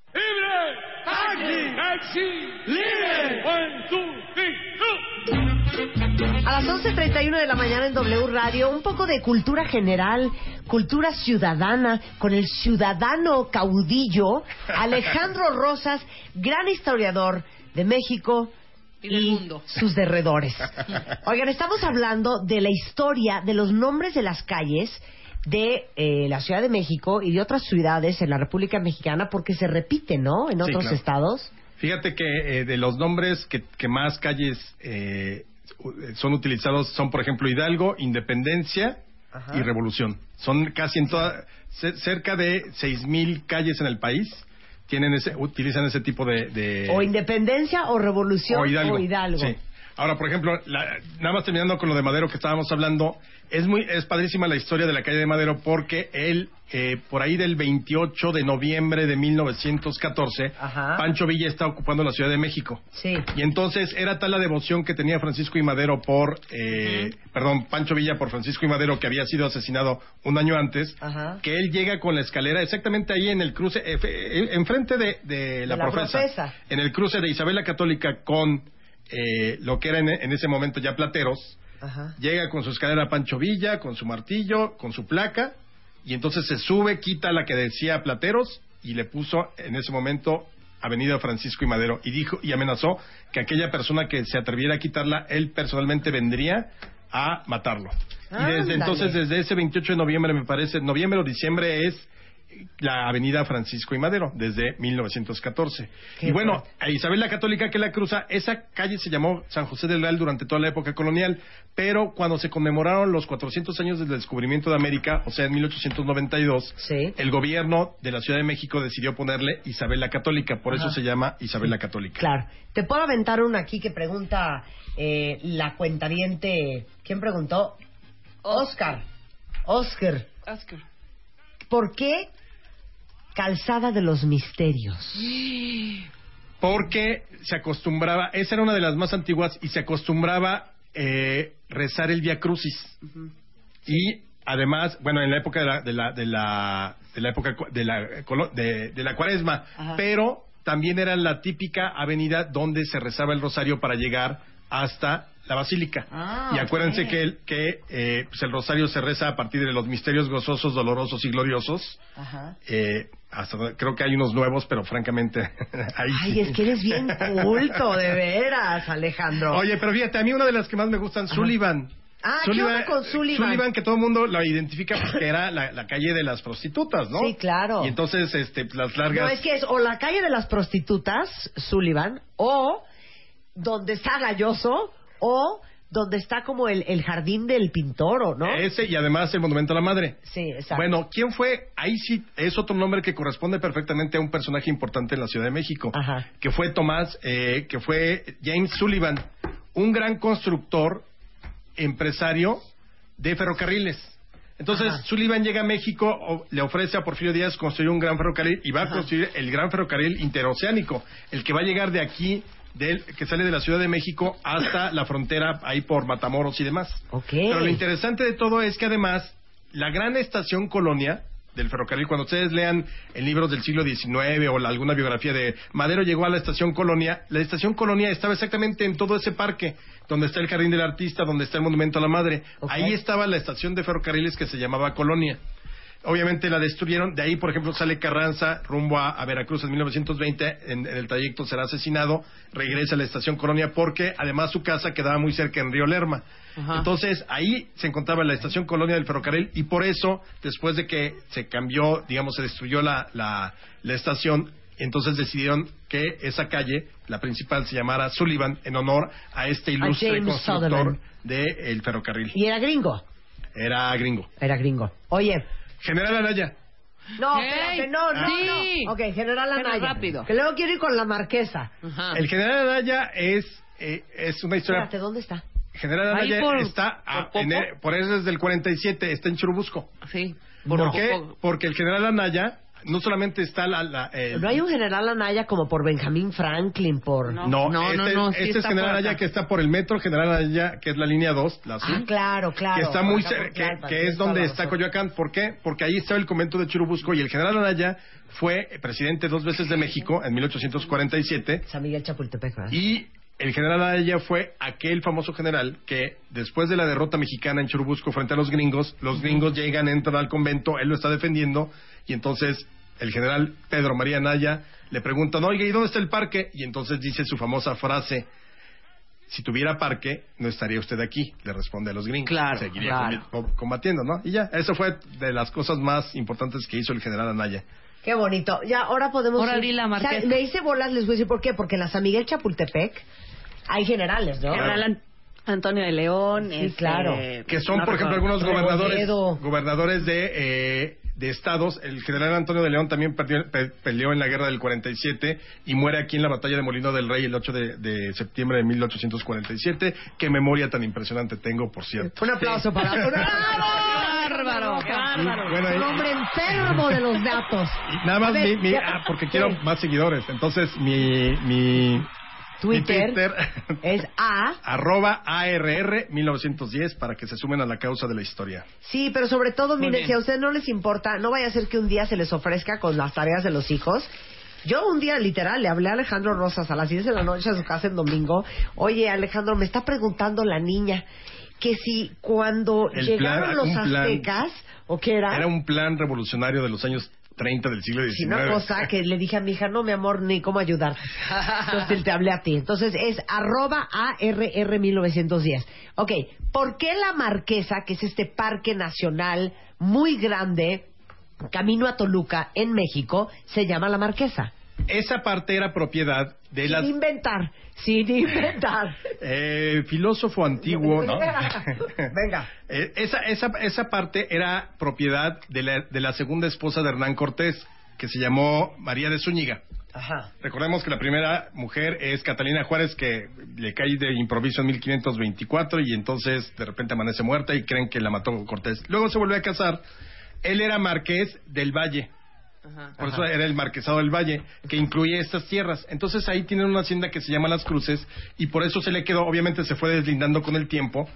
A las 11.31 de la mañana en W Radio, un poco de cultura general, cultura ciudadana, con el ciudadano caudillo Alejandro Rosas, gran historiador de México Y del mundo. sus derredores. Oigan, estamos hablando de la historia de los nombres de las calles de eh, la Ciudad de México y de otras ciudades en la República Mexicana porque se repiten, ¿no? En Sí, otros claro. estados. Fíjate que eh, de los nombres que, que más calles eh, son utilizados son, por ejemplo, Hidalgo, Independencia Ajá. y Revolución. Son casi en toda, ce- cerca de 6.000 calles en el país tienen ese, utilizan ese tipo de... de- O Independencia o Revolución o Hidalgo. o Hidalgo. Sí. Ahora, por ejemplo, la- nada más terminando con lo de Madero que estábamos hablando, es muy es padrísima la historia de la calle de Madero porque él, eh, por ahí del 28 de noviembre de 1914, Ajá. Pancho Villa está ocupando la Ciudad de México. Sí. Y entonces era tal la devoción que tenía Francisco y Madero por, eh, perdón, Pancho Villa por Francisco y Madero, que había sido asesinado un año antes, Ajá. que él llega con la escalera exactamente ahí en el cruce, eh, enfrente de, de la, la profesa, Profesa. en el cruce de Isabel la Católica con eh, lo que era en, en ese momento ya Plateros, Ajá. llega con su escalera Pancho Villa, con su martillo, con su placa, y entonces se sube, quita la que decía Plateros y le puso en ese momento Avenida Francisco y Madero y dijo y amenazó que aquella persona que se atreviera a quitarla, él personalmente vendría a matarlo. Y desde Ándale. entonces, desde ese 28 de noviembre, me parece, noviembre o diciembre es la avenida Francisco y Madero, desde 1914. Qué y bueno, a Isabel la Católica que la cruza, esa calle se llamó San José del Real durante toda la época colonial, pero cuando se conmemoraron los 400 años del descubrimiento de América, o sea, en 1892, Sí. el gobierno de la Ciudad de México decidió ponerle Isabel la Católica, por eso se llama Isabel la Católica. Claro. Te puedo aventar una aquí que pregunta eh, la cuentaviente. ¿Quién preguntó? Oscar. Oscar. Oscar. ¿Por qué Calzada de los Misterios? Porque se acostumbraba, esa era una de las más antiguas, y se acostumbraba eh, rezar el Via Crucis. Y además, bueno, en la época de la, de la, de la, de la época de la, de, de la cuaresma, Ajá. pero también era la típica avenida donde se rezaba el rosario para llegar hasta la basílica. Ah, y acuérdense que, el, que eh, pues el rosario se reza a partir de los misterios gozosos, dolorosos y gloriosos. Ajá. Eh, hasta creo que hay unos nuevos, pero francamente ahí Ay, sí. es que eres bien culto, de veras, Alejandro. Oye, pero fíjate, a mí una de las que más me gustan, Sullivan. Ah, ¿qué onda con Sullivan? que todo el mundo la identifica porque era la, la calle de las prostitutas, ¿no? Sí, claro. Y entonces, este, las largas... No, es que es o la calle de las prostitutas, Sullivan, o donde está Galloso, o donde está como el, el jardín del pintor, ¿o ¿no? Ese y además el Monumento a la Madre. Sí, exacto. Bueno, ¿quién fue? Ahí sí es otro nombre que corresponde perfectamente a un personaje importante en la Ciudad de México, Ajá. que fue Tomás, eh, que fue James Sullivan, un gran constructor, empresario de ferrocarriles. Entonces, Ajá. Sullivan llega a México, o- le ofrece a Porfirio Díaz construir un gran ferrocarril y va a construir el gran ferrocarril interoceánico, el que va a llegar de aquí del, que sale de la Ciudad de México hasta la frontera ahí por Matamoros y demás. Pero lo interesante de todo es que además la gran estación colonia del ferrocarril, cuando ustedes lean en libros del siglo XIX o la- alguna biografía de Madero llegó a la estación Colonia, la estación Colonia estaba exactamente en todo ese parque, donde está el Jardín del Artista, donde está el Monumento a la Madre. Ahí estaba la estación de ferrocarriles que se llamaba Colonia. Obviamente la destruyeron. De ahí, por ejemplo, sale Carranza rumbo a, a Veracruz en 1920. En, en el trayecto será asesinado. Regresa a la estación Colonia porque además su casa quedaba muy cerca en Río Lerma. Ajá. Entonces ahí se encontraba la estación Colonia del ferrocarril y por eso, después de que se cambió, digamos, se destruyó la, la, la estación, entonces decidieron que esa calle, la principal, se llamara Sullivan en honor a este ilustre constructor del ferrocarril. Y era gringo. Era gringo. Era gringo. Oye. General Anaya. No, Hey, espérate, no, no, sí. no. Ok, General Pero Anaya. rápido. Que luego quiero ir con la marquesa. Ajá. El general Anaya es, eh, es una historia. Espérate, ¿dónde está? General Ahí Anaya por- está, a- por en Popo. el- por eso desde el 47, está en Churubusco. Sí. ¿Por qué? Porque el general Anaya no solamente está la... la- el- No hay un General Anaya como por Benjamin Franklin, por... No. No, no, este, no, sí este es está General Anaya que está por el metro, General Anaya que es la línea 2, la azul. Ah, claro, claro. que está Por muy acá por cer- que, es donde está. Coyoacán. ¿Por qué? Porque ahí estaba el convento de Churubusco y el general Anaya fue presidente dos veces de México en 1847 San Miguel Chapultepec, ¿verdad? y el general Anaya fue aquel famoso general que después de la derrota mexicana en Churubusco frente a los gringos, los gringos llegan, entran al convento, él lo está defendiendo y entonces el general Pedro María Anaya le preguntan, oiga, ¿y dónde está el parque? Y entonces dice su famosa frase, si tuviera parque, no estaría usted aquí, le responde a los gringos. Claro, Seguiría claro. combatiendo, ¿no? Y ya, eso fue de las cosas más importantes que hizo el general Anaya. Qué bonito. Ya, ahora podemos... Ahora di la O sea, marquesa. me hice bolas, les voy a decir por qué. Porque en la San Miguel Chapultepec hay generales, ¿no? General An- Antonio de León. Sí, este, claro. que son, no por ejemplo, algunos gobernadores, gobernadores de, eh, de estados. El general Antonio de León también perdió- pe- peleó en la guerra del 47 y muere aquí en la batalla de Molino del Rey el 8 de, de septiembre de 1847. Qué memoria tan impresionante tengo, por cierto. Un aplauso para... ¡Un Bárbaro, bárbaro. Bueno, Un hombre enfermo de los datos. nada más ver, mi, mi- ah, porque quiero más seguidores. Entonces, mi, mi, mi Twitter, Twitter es A. arroba ARR 1910 para que se sumen a la causa de la historia. Sí, pero sobre todo, Muy miren, bien. si a ustedes no les importa, no vaya a ser que un día se les ofrezca con las tareas de los hijos. Yo un día, literal, le hablé a Alejandro Rosas a las 10 de la noche a su casa en domingo. Oye, Alejandro, me está preguntando la niña que si cuando El llegaron plan- los plan. aztecas, ¿o qué era? Era un plan revolucionario de los años 30 del siglo XIX. Una cosa que le dije a mi hija, no, mi amor, ni cómo ayudar. Entonces te hablé a ti. Entonces es arroba ARR 1910. Ok, ¿por qué la Marquesa, que es este parque nacional muy grande, camino a Toluca, en México, se llama la Marquesa? Esa parte era propiedad de Sin las inventar, sin inventar. eh, filósofo antiguo, ¿no? Venga. Eh, esa, esa, esa parte era propiedad de la, de la segunda esposa de Hernán Cortés, que se llamó María de Zúñiga. Ajá. Recordemos que la primera mujer es Catalina Juárez, que le cae de improviso en 1524 y entonces de repente amanece muerta y creen que la mató Cortés. Luego se volvió a casar. Él era marqués del Valle. Ajá. Por eso era el marquesado del Valle, que incluye estas tierras. Entonces ahí tienen una hacienda que se llama Las Cruces y por eso se le quedó, obviamente se fue deslindando con el tiempo,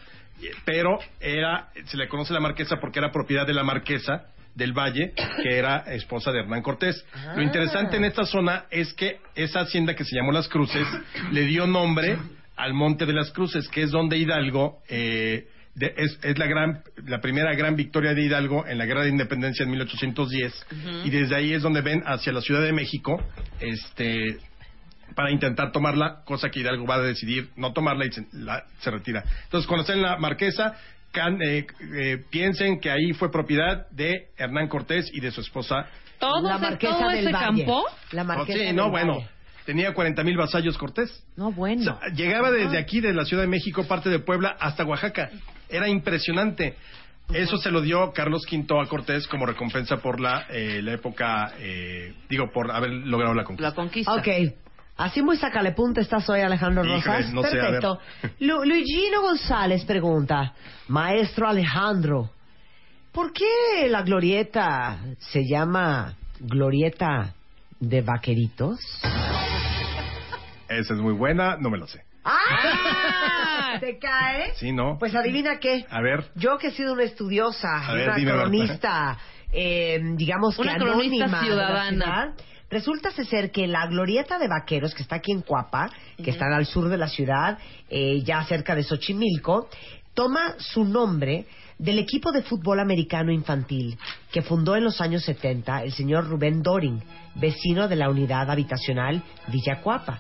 pero era, se le conoce la marquesa porque era propiedad de la marquesa del Valle, que era esposa de Hernán Cortés. Lo interesante en esta zona es que esa hacienda que se llamó Las Cruces le dio nombre al Monte de las Cruces, que es donde Hidalgo eh, de- es, es la gran la primera gran victoria de Hidalgo en la guerra de independencia en 1810 y desde ahí es donde ven hacia la Ciudad de México este para intentar tomarla cosa que Hidalgo va a decidir no tomarla y se, la- se retira entonces cuando estén en la Marquesa can- eh, eh, piensen que ahí fue propiedad de Hernán Cortés y de su esposa ¿Todo, la ese- Marquesa todo del ese Valle. campo? La Oh, Marquesa sí del no bueno tenía 40 mil vasallos Cortés No, o bueno. sea, llegaba desde aquí, de la Ciudad de México, parte de Puebla, hasta Oaxaca. Era impresionante. Eso se lo dio Carlos V a Cortés como recompensa por la, eh, la época, eh, digo, por haber logrado la conquista. La conquista. Ok. Así muy sacale punta estás hoy, Alejandro Híjole, Rosas. no sé. Perfecto. Lu- Luigino González pregunta, maestro Alejandro, ¿por qué la glorieta se llama glorieta de vaqueritos? Esa es muy buena, no me lo sé. ¡Ah! ¿Te cae? Sí, ¿no? Pues adivina qué. A ver. Yo que he sido una estudiosa, ver, una dime, cronista, eh, digamos que Una cronista anónima la ciudadana. ciudad, resulta ser que la glorieta de vaqueros que está aquí en Cuapa, que está al sur de la ciudad, eh, ya cerca de Xochimilco, toma su nombre del equipo de fútbol americano infantil que fundó en los años 70 el señor Rubén Doring, vecino de la unidad habitacional Villa Cuapa.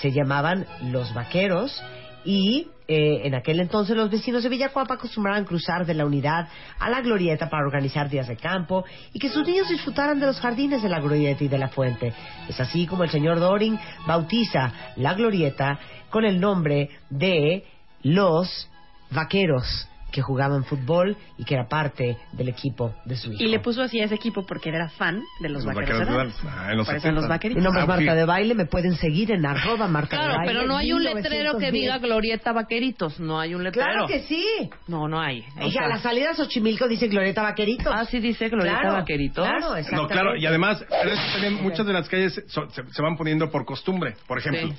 Se llamaban los vaqueros y eh, en aquel entonces los vecinos de Villacuapa acostumbraban cruzar de la unidad a la glorieta para organizar días de campo y que sus niños disfrutaran de los jardines de la glorieta y de la fuente. Es así como el señor Doring bautiza la glorieta con el nombre de los vaqueros que jugaban fútbol y que era parte del equipo de su hijo. Y le puso así a ese equipo porque era fan de los, Los vaqueros. vaqueros de. Ah, en los Por eso en 70. los vaqueritos. Mi nombre es Marta de Baile, me pueden seguir en arroba Marta de Claro, Baile. pero no hay un letrero que 1910. diga Glorieta Vaqueritos. No hay un letrero. Claro que sí. No, no hay. O sea, la salida a Xochimilco dice Glorieta Vaqueritos. Ah, sí dice Glorieta Claro, Vaqueritos. Claro, No, exactamente. claro, y además, muchas de las calles so- se, se van poniendo por costumbre. Por ejemplo, Sí.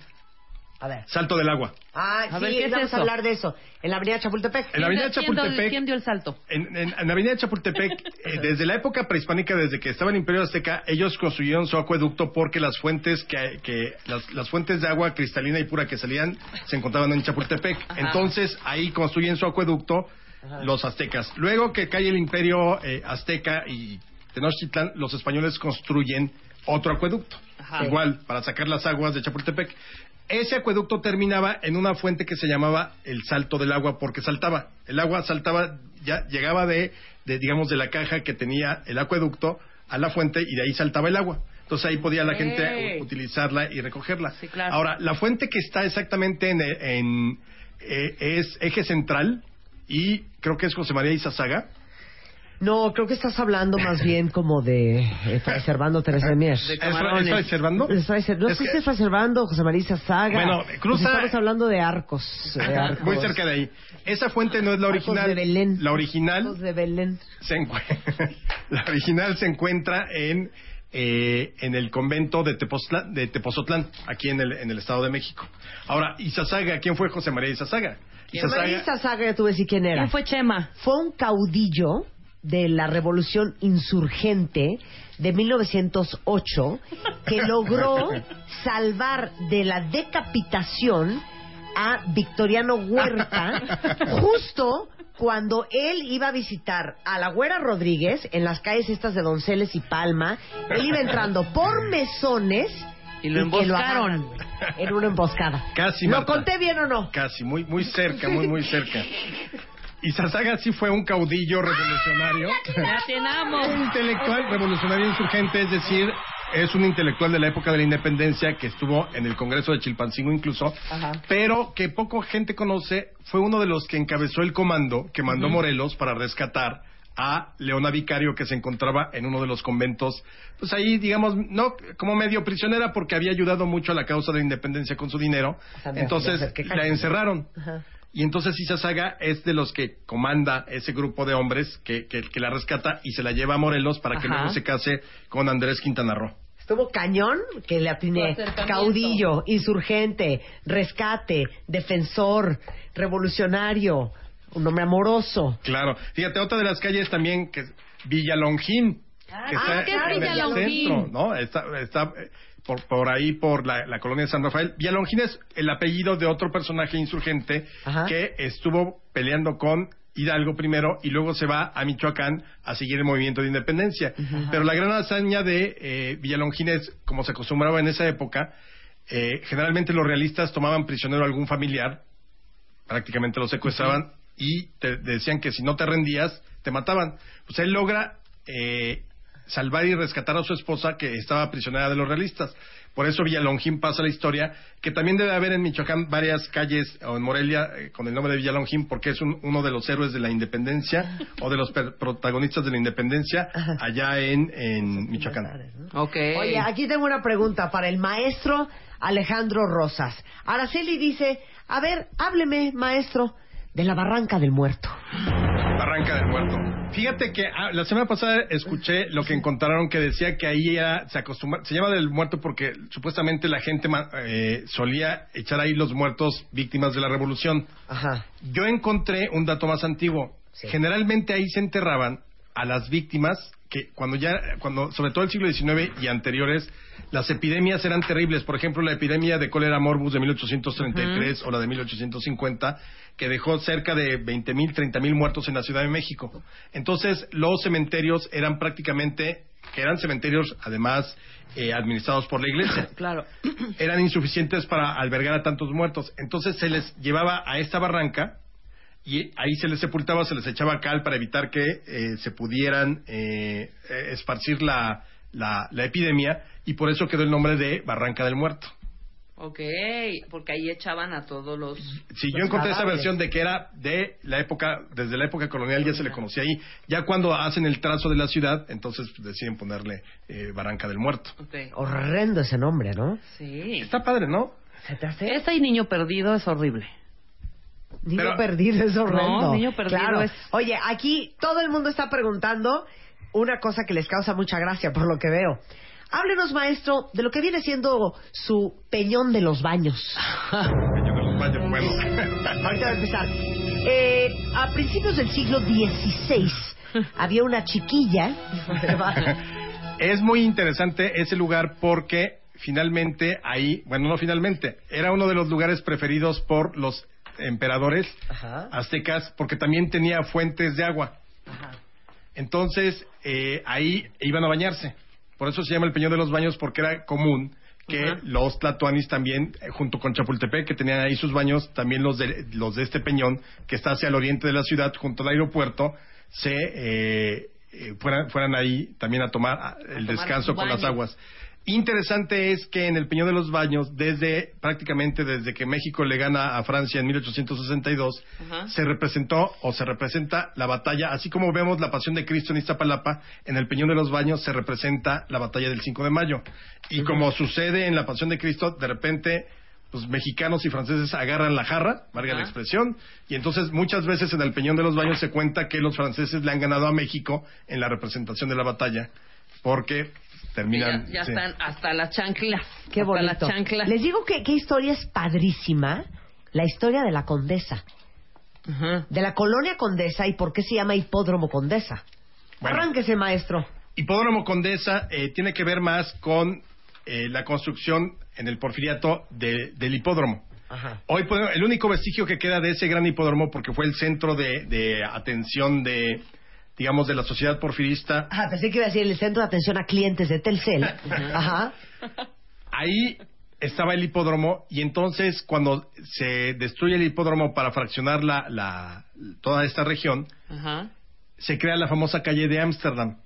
A ver. Salto del Agua. Ah, A sí, ver, ¿qué es vamos eso? a hablar de eso. En la avenida Chapultepec. En la avenida ¿Quién dio- Chapultepec, ¿Quién dio el salto? en, en- en la avenida Chapultepec, eh, desde la época prehispánica, desde que estaba el Imperio Azteca, ellos construyeron su acueducto porque las fuentes que, que- las, las fuentes de agua cristalina y pura que salían se encontraban en Chapultepec. Ajá. Entonces ahí construyen su acueducto los aztecas. Luego que cae el Imperio eh, Azteca y Tenochtitlan, los españoles construyen otro acueducto. Ajá. Igual, para sacar las aguas de Chapultepec. Ese acueducto terminaba en una fuente que se llamaba el salto del agua porque saltaba. El agua saltaba, ya llegaba de, de digamos, de la caja que tenía el acueducto a la fuente y de ahí saltaba el agua. Entonces ahí podía la gente utilizarla y recogerla. Sí, claro. Ahora, la fuente que está exactamente en, en, eh, es eje central y creo que es José María Izazaga. No, creo que estás hablando más bien como de eh, Fray Servando Teresa de Mier. De ¿Es camarones. Fray Servando? Es Fray Ser- No Es sé que- si es Fray Servando o José María Saga. Bueno, cruza- Estamos hablando de arcos. de arcos. Muy cerca de ahí. Esa fuente no es la Arcos original. de Belén. La original Arcos de Belén. se la original se encuentra en eh, en el convento de, Tepoztlán- de Tepozotlán, aquí en el, en el Estado de México. Ahora, Izazaga, ¿quién fue José María Izazaga? José María Saga, ya tuve decir quién era. ¿Quién fue Chema? Fue un caudillo de la revolución insurgente de 1908 que logró salvar de la decapitación a Victoriano Huerta justo cuando él iba a visitar a la Güera Rodríguez en las calles estas de Donceles y Palma, él iba entrando por mesones Y lo emboscaron. en una emboscada. Casi, ¿Lo Marta. conté bien o no? Casi, muy, muy cerca, muy, muy cerca. Izazaga sí fue un caudillo revolucionario. Un intelectual revolucionario insurgente, es decir, es un intelectual de la época de la independencia que estuvo en el Congreso de Chilpancingo incluso, pero que poco gente conoce, fue uno de los que encabezó el comando que mandó Morelos para rescatar a Leona Vicario que se encontraba en uno de los conventos, pues ahí digamos, no como medio prisionera porque había ayudado mucho a la causa de la independencia con su dinero, O sea, de- entonces la encerraron. Ajá. Y entonces Izazaga es de los que comanda ese grupo de hombres que, que, que la rescata y se la lleva a Morelos para que Ajá. luego se case con Andrés Quintana Roo. Estuvo cañón que le atiné. Caudillo, insurgente, rescate, defensor, revolucionario, un hombre amoroso. Claro. Fíjate, otra de las calles también que es Villa Longín. Que Ah, ¿qué es en el centro, ¿no? Está, está por, por ahí, por la, la colonia de San Rafael. Villa Longín es el apellido de otro personaje insurgente Ajá. que estuvo peleando con Hidalgo primero y luego se va a Michoacán a seguir el movimiento de independencia. Pero la gran hazaña de eh, Villalongín es, como se acostumbraba en esa época, eh, generalmente los realistas tomaban prisionero a algún familiar, prácticamente lo secuestraban y te decían que si no te rendías, te mataban. Pues él logra eh, salvar y rescatar a su esposa que estaba prisionera de los realistas. Por eso Villalongín pasa la historia, que también debe haber en Michoacán varias calles, o en Morelia, eh, con el nombre de Villalongín, porque es un- uno de los héroes de la independencia, o de los per- protagonistas de la independencia, allá en, en Michoacán. Ok. Oye, aquí tengo una pregunta para el maestro Alejandro Rosas. Araceli dice, a ver, hábleme, maestro, de la Barranca del Muerto. Barranca del Muerto. Fíjate que ah, la semana pasada escuché lo que encontraron que decía que ahí ya se acostumbra, se llama del muerto porque supuestamente la gente ma- eh, solía echar ahí los muertos víctimas de la revolución. Ajá. Yo encontré un dato más antiguo. Sí. Generalmente ahí se enterraban a las víctimas que cuando ya, cuando sobre todo el siglo XIX y anteriores, las epidemias eran terribles. Por ejemplo, la epidemia de cólera morbus de 1833 o la de 1850, que dejó cerca de 20.000, 30.000 muertos en la Ciudad de México. Entonces, los cementerios eran prácticamente, que eran cementerios además eh, administrados por la iglesia Claro. eran insuficientes para albergar a tantos muertos. Entonces se les llevaba a esta barranca y ahí se les sepultaba, se les echaba cal para evitar que eh, se pudieran eh, eh, esparcir la, la, la epidemia y por eso quedó el nombre de Barranca del Muerto. Ok, porque ahí echaban a todos los... Si yo encontré esa versión de que era de la época, desde la época colonial ya se le conocía ahí. Ya cuando hacen el trazo de la ciudad, entonces pues, deciden ponerle eh, Barranca del Muerto. Ok. Horrendo ese nombre, ¿no? Sí. Está padre, ¿no? ¿Se te hace? Ese y niño perdido es horrible. Niño Pero- perdido es horrendo. No, niño perdido Claro. es- Oye, aquí todo el mundo está preguntando una cosa que les causa mucha gracia por lo que veo. Háblenos, maestro, de lo que viene siendo su peñón de los baños. Peñón de los Baños, bueno. Ahorita va a empezar. Eh, a principios del siglo XVI había una chiquilla. Es muy interesante ese lugar porque finalmente ahí, bueno, no finalmente, era uno de los lugares preferidos por los emperadores Ajá. aztecas porque también tenía fuentes de agua. Entonces, eh, ahí iban a bañarse. Por eso se llama el Peñón de los Baños porque era común que Ajá. los tlatoanis también, eh, junto con Chapultepec, que tenían ahí sus baños, también los de, los de este peñón, que está hacia el oriente de la ciudad, junto al aeropuerto, se eh, eh, fueran, fueran ahí también a tomar el tomar descanso con las aguas. Interesante es que en el Peñón de los Baños, desde prácticamente desde que México le gana a Francia en 1862, Ajá. se representó o se representa la batalla, así como vemos la Pasión de Cristo en Iztapalapa, en el Peñón de los Baños se representa la batalla del 5 de mayo. Y como sucede en la Pasión de Cristo, de repente pues mexicanos y franceses agarran la jarra, valga la expresión, y entonces muchas veces en el Peñón de los Baños se cuenta que los franceses le han ganado a México en la representación de la batalla, porque terminan... ya ya sí. están hasta las chanclas. Qué hasta bonito. las chanclas. Les digo que qué historia es padrísima. La historia de la condesa. De la colonia condesa y por qué se llama hipódromo condesa. Bueno. Arránquese, maestro. Hipódromo Condesa eh, tiene que ver más con eh, la construcción en el porfiriato de- del hipódromo. Ajá. Hoy pues, el único vestigio que queda de ese gran hipódromo, porque fue el centro de, de atención de, digamos, de la sociedad porfirista, Ah, pensé que iba a decir el centro de atención a clientes de Telcel. Ajá. ahí estaba el hipódromo y entonces cuando se destruye el hipódromo para fraccionar la, la- toda esta región, Ajá. se crea la famosa calle de Ámsterdam.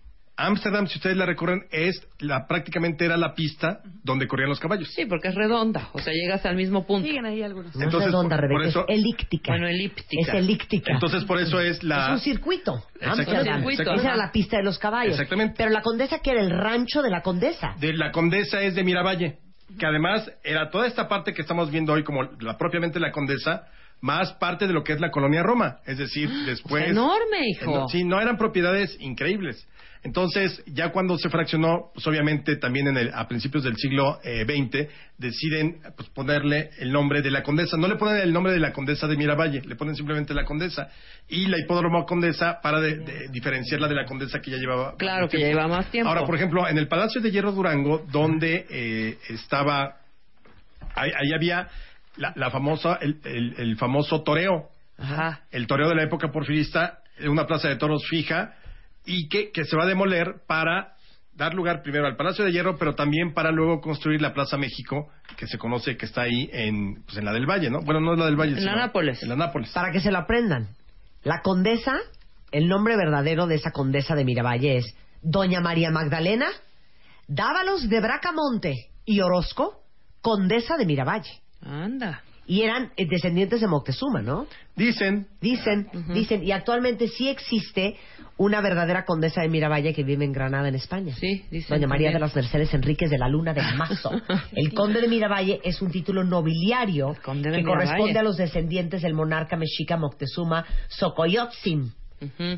Ámsterdam, si ustedes la recorren, es la prácticamente era la pista donde corrían los caballos. Sí, porque es redonda. O sea, llegas al mismo punto. Siguen ahí algunos. No Entonces, es redonda, por- por eso- es elíptica. Bueno, elíptica. Es elíptica. Entonces, por eso es la... Es un circuito. Ámsterdam. circuito. Esa era la pista de los caballos. Exactamente. Pero la condesa que era el rancho de la condesa. de la condesa es de Miravalle, que además era toda esta parte que estamos viendo hoy como la propiamente la condesa, más parte de lo que es la colonia Roma, es decir, después enorme, hijo. Sí, no eran propiedades increíbles. Entonces, ya cuando se fraccionó, pues obviamente también en el, a principios del siglo eh, XX, deciden pues, ponerle el nombre de la condesa. No le ponen el nombre de la condesa de Miravalle, le ponen simplemente la condesa. Y la hipódromo condesa para de- de diferenciarla de la condesa que ya llevaba. Claro, que lleva más tiempo. Ahora, por ejemplo, en el Palacio de Hierro Durango, donde eh, estaba, ahí, ahí había la, la famosa, el, el- el famoso toreo, Ajá. el toreo de la época porfirista, una plaza de toros fija, y que, que se va a demoler para dar lugar primero al Palacio de Hierro, pero también para luego construir la Plaza México, que se conoce que está ahí en, pues en la del Valle, ¿no? Bueno, no es la del Valle. En la sino Nápoles. En la Nápoles. Para que se lo aprendan. La condesa, el nombre verdadero de esa condesa de Miravalle es Doña María Magdalena Dávalos de Bracamonte y Orozco, condesa de Miravalle. Anda. Y eran eh, descendientes de Moctezuma, ¿no? Dicen, Dicen, dicen, y actualmente sí existe una verdadera condesa de Miravalle que vive en Granada, en España. Sí, dicen Doña María también. de las Mercedes Enríquez de la Luna de Mazo. El conde de Miravalle es un título nobiliario que Miravalle. corresponde a los descendientes del monarca mexica Moctezuma Xocoyotzin.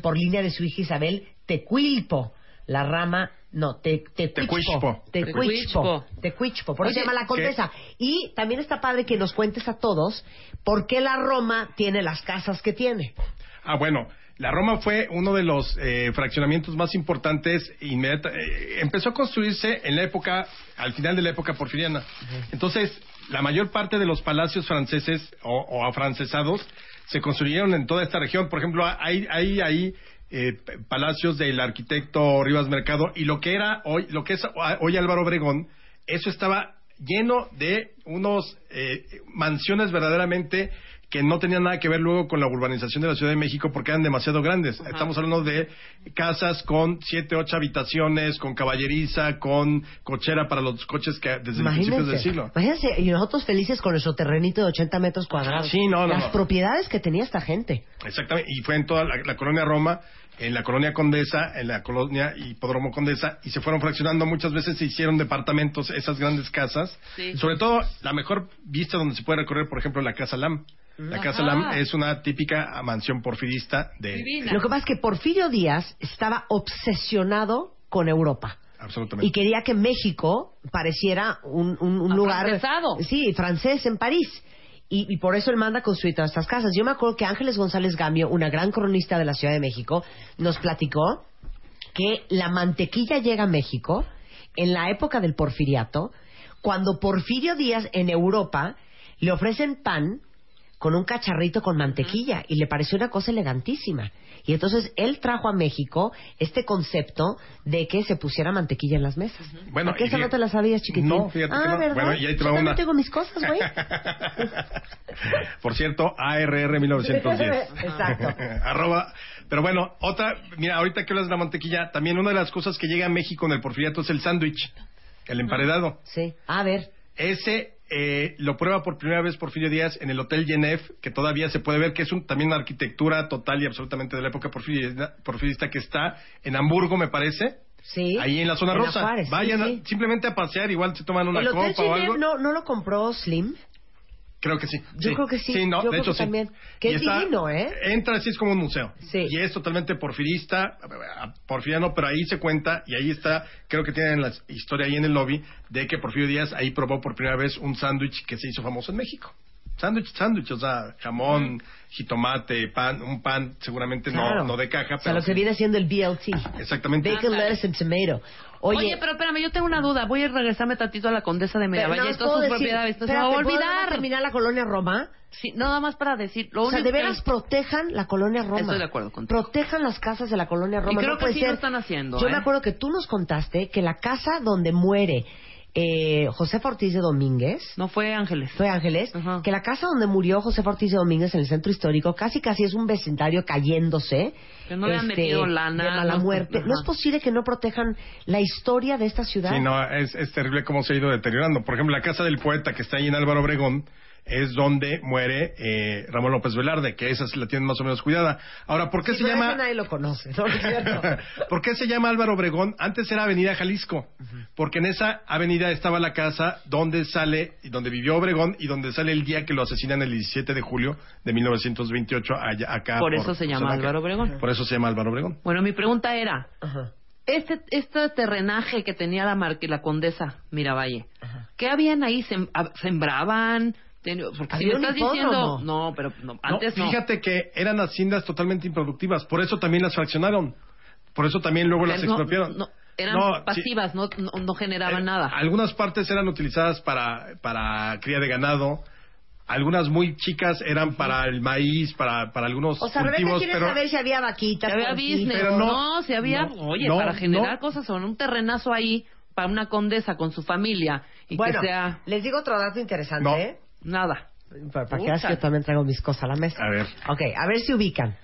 Por línea de su hija Isabel Tecuilpo, la rama, no, te, Tecuichpo. Tecuichpo. Tecuichpo. Tecuichpo, por eso se llama la condesa. Y también está padre que nos cuentes a todos por qué la Roma tiene las casas que tiene. Ah, bueno, la Roma fue uno de los eh, fraccionamientos más importantes. Inmediata, eh, empezó a construirse en la época, al final de la época porfiriana. Entonces, la mayor parte de los palacios franceses o, o afrancesados se construyeron en toda esta región. Por ejemplo, hay hay ahí eh, palacios del arquitecto Rivas Mercado y lo que era hoy, lo que es hoy Álvaro Obregón, eso estaba lleno de unos eh, mansiones verdaderamente que no tenían nada que ver luego con la urbanización de la Ciudad de México porque eran demasiado grandes. Estamos hablando de casas con siete, ocho habitaciones, con caballeriza, con cochera para los coches que desde el principios del siglo. Imagínense, y nosotros felices con nuestro terrenito de 80 metros cuadrados. Sí, no, no, Las no. propiedades que tenía esta gente. Exactamente, y fue en toda la, la colonia Roma, en la colonia Condesa, en la colonia Hipódromo Condesa, y se fueron fraccionando. Muchas veces se hicieron departamentos, esas grandes casas. Sí. Sobre todo, la mejor vista donde se puede recorrer, por ejemplo, la Casa Lam. La Casa Ajá. Lam es una típica mansión porfirista de... Divina. Lo que pasa es que Porfirio Díaz estaba obsesionado con Europa. Absolutamente. Y quería que México pareciera un, un- un lugar... Afrancesado. Sí, francés en París. Y, por eso él manda construir todas estas casas. Yo me acuerdo que Ángeles González Gamio, una gran cronista de la Ciudad de México, nos platicó que la mantequilla llega a México en la época del porfiriato, cuando Porfirio Díaz en Europa le ofrecen pan con un cacharrito con mantequilla y le pareció una cosa elegantísima. Y entonces él trajo a México este concepto de que se pusiera mantequilla en las mesas. Bueno, ¿Por qué y esa no te la sabías, chiquitín? No, fíjate ah, que no. ¿verdad? Bueno, y ahí te Yo va también una. tengo mis cosas, güey. Por cierto, ARR 1910. Exacto. Arroba. Pero bueno, otra, mira, ahorita que hablas de la mantequilla, también una de las cosas que llega a México en el porfiriato es el sándwich, el emparedado. Sí. A ver. Ese eh, lo prueba por primera vez Porfirio Díaz en el Hotel Genève, que todavía se puede ver que es un, también una arquitectura total y absolutamente de la época porfirista, porfirista que está en Hamburgo, me parece. Sí. Ahí en la zona En rosa. Juárez, sí, Vayan a- simplemente a pasear, igual se toman una ¿El Hotel copa o algo. No, no lo compró Slim? Creo que sí. Yo creo que sí. Sí, no, Yo de creo hecho que sí. también. Y es divino, ¿eh? Entra así es como un museo. Sí. Y es totalmente porfirista, porfiriano, pero ahí se cuenta y ahí está, creo que tienen la historia ahí en el lobby de que Porfirio Díaz ahí probó por primera vez un sándwich que se hizo famoso en México. Sándwich, sándwich, o sea, jamón, jitomate, pan, un pan seguramente Claro. no, no de caja, O sea, pero lo que sí. viene siendo el BLT. exactamente. Bacon, lettuce and tomato. Oye, Oye, pero espérame, yo tengo una duda. Voy a regresarme tantito a la condesa de pero Miravalle y todas sus decir- propiedades. No se va a ¿puedo nada más olvidar. terminar la colonia Roma? Sí, nada más para decir. Lo o sea, de veras que- protejan la colonia Roma. Estoy de acuerdo contigo. Protejan las casas de la colonia Roma. creo no que puede sí ser. lo están haciendo, Yo ¿eh? me acuerdo que tú nos contaste que la casa donde muere eh, José Ortiz de Domínguez No fue Ángeles. fue Ángeles, Ajá. que la casa donde murió José Ortiz de Domínguez en el centro histórico casi casi es un vecindario cayéndose. este, Que no le han metido lana, De mala no- muerte. No es posible que no protejan la historia de esta ciudad. Sí, no, es, es terrible cómo se ha ido deteriorando. Por ejemplo, la casa del poeta que está ahí en Álvaro Obregón es donde muere eh, Ramón López Velarde, que esa sí la tienen más o menos cuidada. Ahora, ¿por qué Sí, se pero llama... nadie lo conoce, ¿no es cierto? ¿Por qué se llama Álvaro Obregón? Antes era Avenida Jalisco, porque en esa avenida estaba la casa donde sale, y donde vivió Obregón y donde sale el día que lo asesinan el 17 de julio de 1928 allá, acá. Por eso se llama. Álvaro Obregón. Por eso se llama Álvaro Obregón. Bueno, mi pregunta era, este, este terrenaje que tenía la, marque, la condesa Miravalle, ¿qué habían ahí? Sem- a- ¿Sembraban? Porque si me estás diciendo... No, pero no, antes no. fíjate que eran haciendas totalmente improductivas, por eso también las fraccionaron. Por eso también luego las No, expropiaron. no, eran No, sí. pasivas, no, no, no generaban Eh, nada. Algunas partes eran utilizadas para, para cría de ganado. Algunas muy chicas eran para el maíz, para, para algunos O sea, Rebeca cultivos, quiere pero saber si había vaquitas. Si había business, pero no, no, si había, no, oye, no, para generar no. cosas sobre un terrenazo ahí para una condesa con su familia y Bueno, que sea les digo otro dato interesante, No. ¿eh? Nada. Para, para que veas que yo también traigo mis cosas a la mesa. A ver. Ok, a ver si ubican.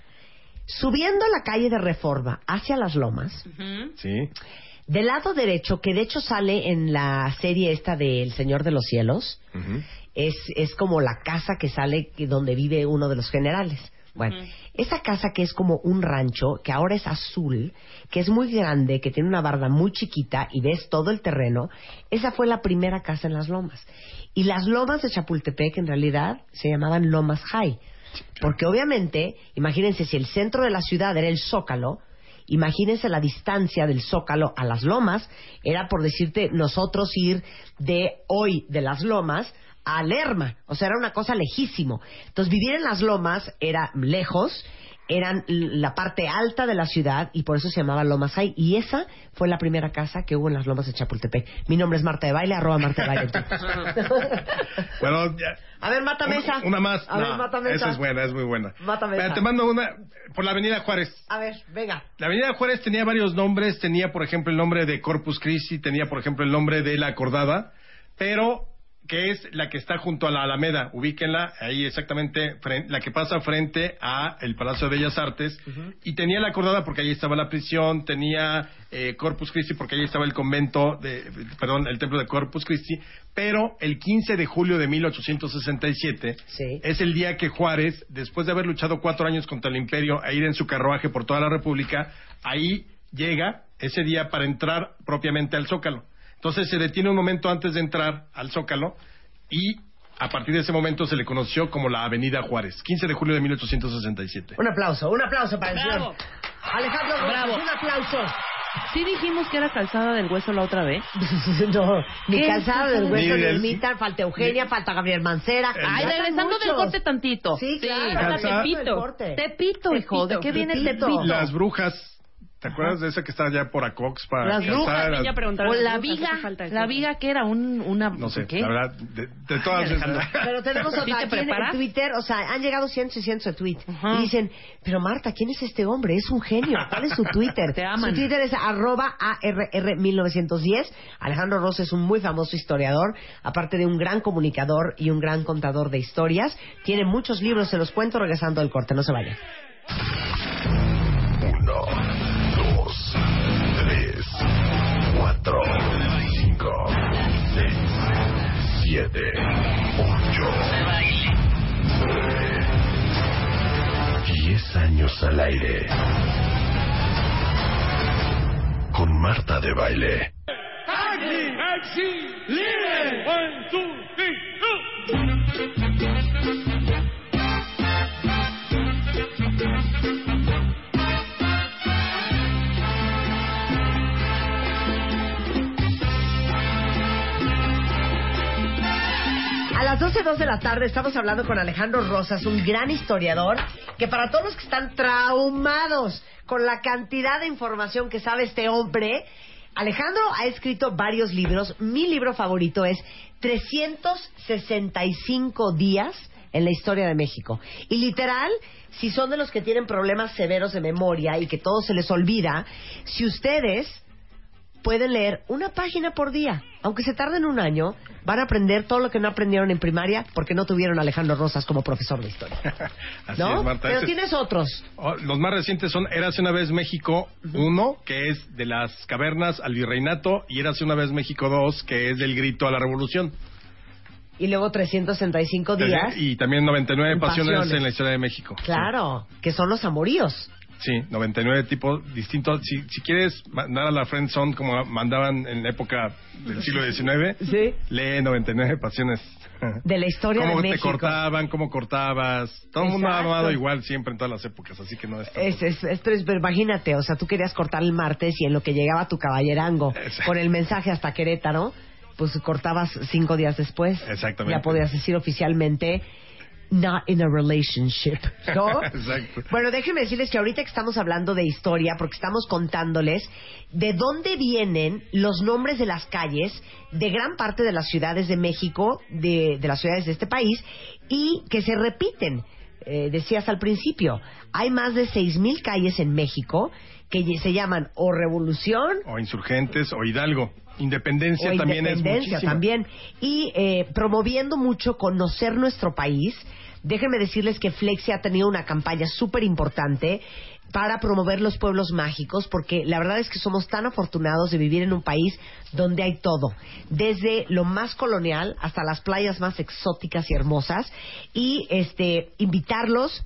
Subiendo la calle de Reforma hacia las lomas, Sí. del lado derecho, que de hecho sale en la serie esta de El Señor de los Cielos, es, es como la casa que sale que- donde vive uno de los generales. Bueno, esa casa que es como un rancho, que ahora es azul, que es muy grande, que tiene una barda muy chiquita y ves todo el terreno, esa fue la primera casa en las lomas. Y las lomas de Chapultepec en realidad se llamaban Lomas High. Porque obviamente, imagínense, si el centro de la ciudad era el Zócalo, imagínense la distancia del Zócalo a las lomas, era por decirte nosotros ir de hoy de las lomas a Lerma, o sea, era una cosa lejísimo. Entonces, vivir en las lomas era lejos, eran la parte alta de la ciudad y por eso se llamaba Lomas High. Y esa fue la primera casa que hubo en las lomas de Chapultepec. Mi nombre es Marta de Baile, arroba Marta de Baile. Bueno, ya. A ver, mátame esa. Una más. A ver, No, mátame esa esa. es buena, es muy buena. Mátame Espera, esa. Te mando una por la Avenida Juárez. A ver, venga. La Avenida Juárez tenía varios nombres, tenía por ejemplo el nombre de Corpus Christi, tenía por ejemplo el nombre de La Acordada, pero que es la que está junto a la Alameda, ubíquenla ahí exactamente, la que pasa frente a el Palacio de Bellas Artes, y tenía La Acordada porque ahí estaba la prisión, tenía eh, Corpus Christi porque ahí estaba el convento, de, perdón, el templo de Corpus Christi, pero el 15 de julio de 1867 Sí. es el día que Juárez, después de haber luchado cuatro años contra el imperio e ir en su carruaje por toda la República, ahí llega ese día para entrar propiamente al Zócalo. Entonces se detiene un momento antes de entrar al Zócalo y a partir de ese momento se le conoció como la Avenida Juárez, 15 de julio de 1867. Un aplauso, un aplauso para el Bravo. señor. Alejandro Bravo. un aplauso. Sí dijimos que era calzada del hueso la otra vez. no, ni calzada del hueso, Ni del- Ermita, falta Eugenia, falta Gabriel Mancera. Ay, regresando del corte tantito. Sí, claro. Calzada- Del Tepito. corte. Tepito, hijo. ¿De qué viene. Tepito? Las brujas, ¿te acuerdas de esa que está allá por Acox para Las brujas, a las- Ella preguntaron O la viga. La viga que era un, una... No sé, ¿qué? la verdad, de, de todas Alejandro. Pero tenemos ¿Sí otra te en- preparas? Twitter, o sea, han llegado cientos y cientos de tweets. Ajá. Y dicen, pero Marta, ¿quién es este hombre? Es un genio. ¿Cuál es su Twitter? Te aman. Su Twitter es arroba ARR1910. Alejandro Ross es un muy famoso historiador, aparte de un gran comunicador y un gran contador de historias. Tiene muchos libros, se los cuento regresando al corte, no se vayan. Uno, 4, 5, 6, 7, 8, 9, 10 años al aire. Con Marta de baile. 12.02 de la tarde estamos hablando con Alejandro Rosas, un gran historiador, que para todos los que están traumados con la cantidad de información que sabe este hombre, Alejandro ha escrito varios libros. Mi libro favorito es 365 días en la historia de México. Y literal, si son de los que tienen problemas severos de memoria y que todo se les olvida, si ustedes pueden leer una página por día. Aunque se tarden un año, van a aprender todo lo que no aprendieron en primaria porque no tuvieron a Alejandro Rosas como profesor de historia. Así ¿No? es, Marta. Pero Ese- tienes otros. Oh, Los más recientes son Érase una vez México 1, que es de las cavernas al virreinato, y Érase una vez México 2, que es del grito a la revolución. Y luego 365 días. Y también 99 pasiones, Pasiones. en la historia de México. Claro, que son los amoríos. Sí, 99 tipos distintos. Si, si quieres mandar a la friend zone como mandaban en la época del siglo XIX, Sí. lee 99 pasiones. De la historia cómo de te México. cortaban, cómo cortabas. Todo el mundo ha amado igual siempre en todas las épocas, así que no es... Es, es, pero imagínate, o sea, tú querías cortar el martes y en lo que llegaba tu caballerango Exacto. con el mensaje hasta Querétaro, pues cortabas cinco días después. Exactamente. Ya podías decir oficialmente, not in a relationship, ¿no? Exacto. Bueno, déjenme decirles que ahorita que estamos hablando de historia, porque estamos contándoles de dónde vienen los nombres de las calles de gran parte de las ciudades de México, de, de las ciudades de este país, y que se repiten. Eh, decías al principio, hay más de 6.000 calles en México que se llaman o Revolución O insurgentes o Hidalgo. Independencia o también es independencia también. Y eh, promoviendo mucho conocer nuestro país déjenme decirles que Flexi ha tenido una campaña súper importante para promover los pueblos mágicos porque la verdad es que somos tan afortunados de vivir en un país donde hay todo desde lo más colonial hasta las playas más exóticas y hermosas y este invitarlos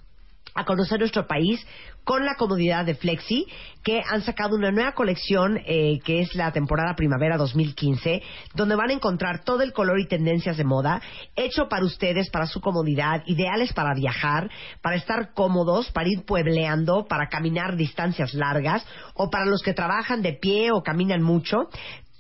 a conocer nuestro país con la comodidad de Flexi, que han sacado una nueva colección eh, que es la temporada primavera 2015, donde van a encontrar todo el color y tendencias de moda hecho para ustedes, para su comodidad, ideales para viajar, para estar cómodos, para ir puebleando, para caminar distancias largas o para los que trabajan de pie o caminan mucho.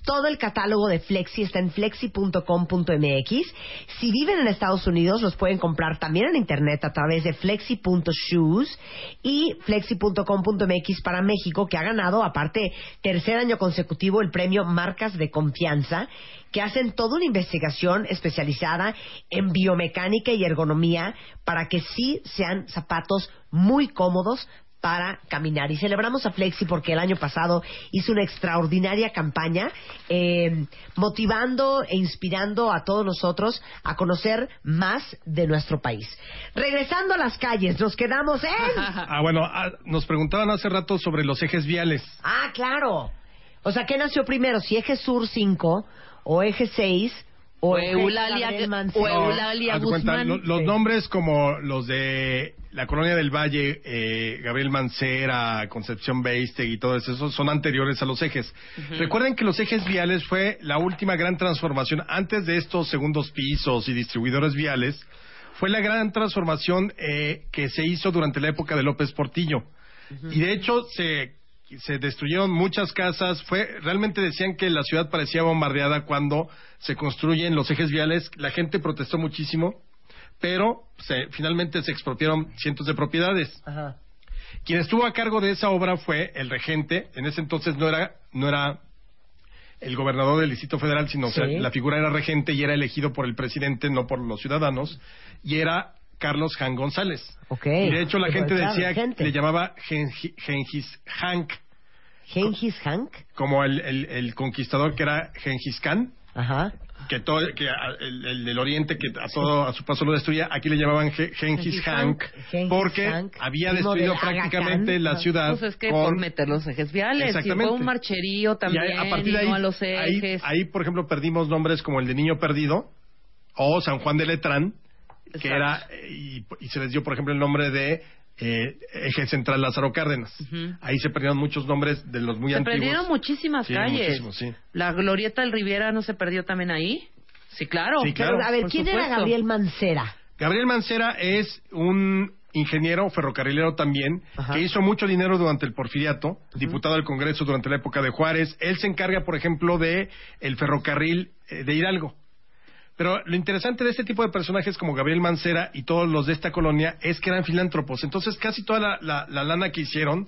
Todo el catálogo de Flexi está en flexi.com.mx. Si viven en Estados Unidos, los pueden comprar también en internet a través de flexi.shoes y flexi.com.mx para México, que ha ganado, aparte, tercer año consecutivo el premio Marcas de Confianza, que hacen toda una investigación especializada en biomecánica y ergonomía para que sí sean zapatos muy cómodos para caminar. Y celebramos a Flexi porque el año pasado hizo una extraordinaria campaña eh, motivando e inspirando a todos nosotros a conocer más de nuestro país. Regresando a las calles, nos quedamos en... Ah, bueno, ah, nos preguntaban hace rato sobre los ejes viales. Ah, claro. O sea, ¿qué nació primero? Si eje sur 5 o eje 6 o, O Eulalia- o Eulalia cuenta, Guzmán. lo- los Sí. nombres como los de la Colonia del Valle, eh, Gabriel Mancera, Concepción Beistegui y todo eso son anteriores a los ejes. Recuerden que los ejes viales fue la última gran transformación antes de estos segundos pisos y distribuidores viales. Fue la gran transformación eh, que se hizo durante la época de López Portillo. Y de hecho se se destruyeron muchas casas, fue realmente decían que la ciudad parecía bombardeada cuando se construyen los ejes viales, la gente protestó muchísimo, pero se, finalmente se expropiaron cientos de propiedades. Ajá. Quien estuvo a cargo de esa obra fue el regente, en ese entonces no era no era el gobernador del Distrito Federal, sino Sí. la figura era regente y era elegido por el presidente, no por los ciudadanos, y era Carlos Han González. Ok. Y de hecho la Pero gente claro, decía gente. le llamaba Gengis Hank, Gengis Hank. como el, el- el conquistador que era Gengis Khan, Ajá. que todo que a- el, el del oriente que a todo a su paso lo destruía, aquí le llamaban Ge- Gengis Hank, porque Hank, había destruido prácticamente la ciudad Pues es que con por meter los ejes viales. Y Exactamente. fue un marcherío y también. ahí- a partir de y ahí, no a los ahí, ejes. ahí, por ejemplo, perdimos nombres como el de Niño Perdido o San Juan de Letrán, que era, eh, y, y se les dio, por ejemplo, el nombre de eh, Eje Central Lázaro Cárdenas. Ahí se perdieron muchos nombres de los muy se antiguos. perdieron muchísimas Sí, calles. sí. La Glorieta del Riviera no se perdió también ahí. Sí, claro. Sí, claro. Pero, a ver, ¿quién era. Gabriel Mancera? Gabriel Mancera es un ingeniero ferrocarrilero también, Ajá. que hizo mucho dinero durante el porfiriato, diputado del Congreso durante la época de Juárez. Él se encarga, por ejemplo, de el ferrocarril eh, de Hidalgo. Pero lo interesante de este tipo de personajes como Gabriel Mancera y todos los de esta colonia es que eran filántropos. Entonces, casi toda la, la- la lana que hicieron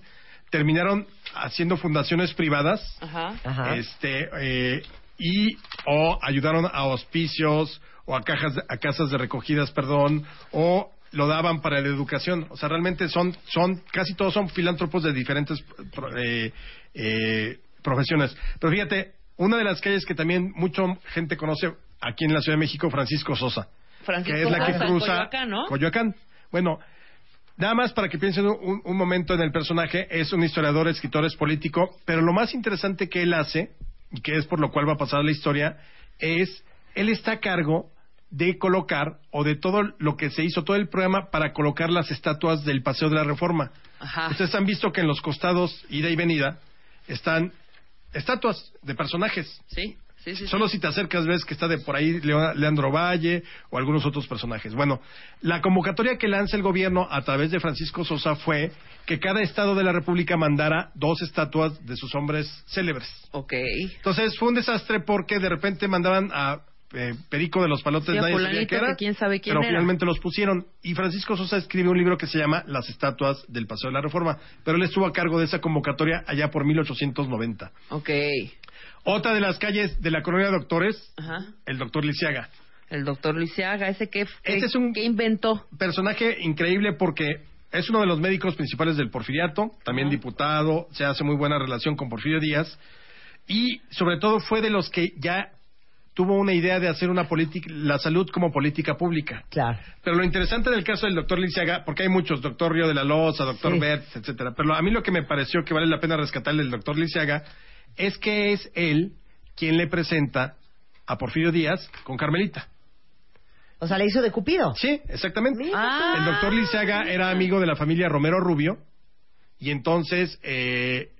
terminaron haciendo fundaciones privadas Ajá. Ajá. este eh, y o ayudaron a hospicios o a cajas a casas de recogidas perdón o lo daban para la educación o sea realmente son son casi todos son filántropos de diferentes pro- eh, eh, profesiones pero fíjate una de las calles que también mucha gente conoce aquí en la Ciudad de México Francisco Sosa Francisco que es la que cruza Coyoacán, ¿no? Coyoacán. Bueno, nada más para que piensen un, un momento en el personaje, es un historiador, escritor, es político, pero lo más interesante que él hace, y que es por lo cual va a pasar la historia, es él está a cargo de colocar o de todo lo que se hizo, todo el programa para colocar las estatuas del Paseo de la Reforma. Ajá. Ustedes han visto que en los costados, ida y venida, están estatuas de personajes. Sí, sí, sí. Solo si te acercas ves que está de por ahí Leandro Valle o algunos otros personajes. Bueno, la convocatoria que lanza el gobierno a través de Francisco Sosa fue que cada estado de la República mandara dos estatuas de sus hombres célebres. Ok. Entonces fue un desastre porque de repente mandaban a eh, Perico de los Palotes, Sí, nadie sabía qué era, que quién sabe quién pero era. finalmente los pusieron. Y Francisco Sosa escribe un libro que se llama Las estatuas del Paseo de la Reforma, pero él estuvo a cargo de esa convocatoria allá por 1890. Ok. Otra de las calles de la colonia de doctores, Ajá. el doctor Lisiaga. El doctor Luisiaga, ese que, Este es un- que inventó. Personaje increíble porque es uno de los médicos principales del porfiriato, también Ajá. diputado, se hace muy buena relación con Porfirio Díaz y sobre todo fue de los que ya tuvo una idea de hacer una política, la salud como política pública. Claro. Pero lo interesante del caso del doctor Lisiaga, porque hay muchos, doctor Río de la Loza, doctor Sí. Bertz, etcétera, pero a mí lo que me pareció que vale la pena rescatar del doctor Lisiaga es que es él quien le presenta a Porfirio Díaz con Carmelita. O sea, le hizo de Cupido. Sí, exactamente. Ah. El doctor Liceaga era amigo de la familia Romero Rubio y entonces eh,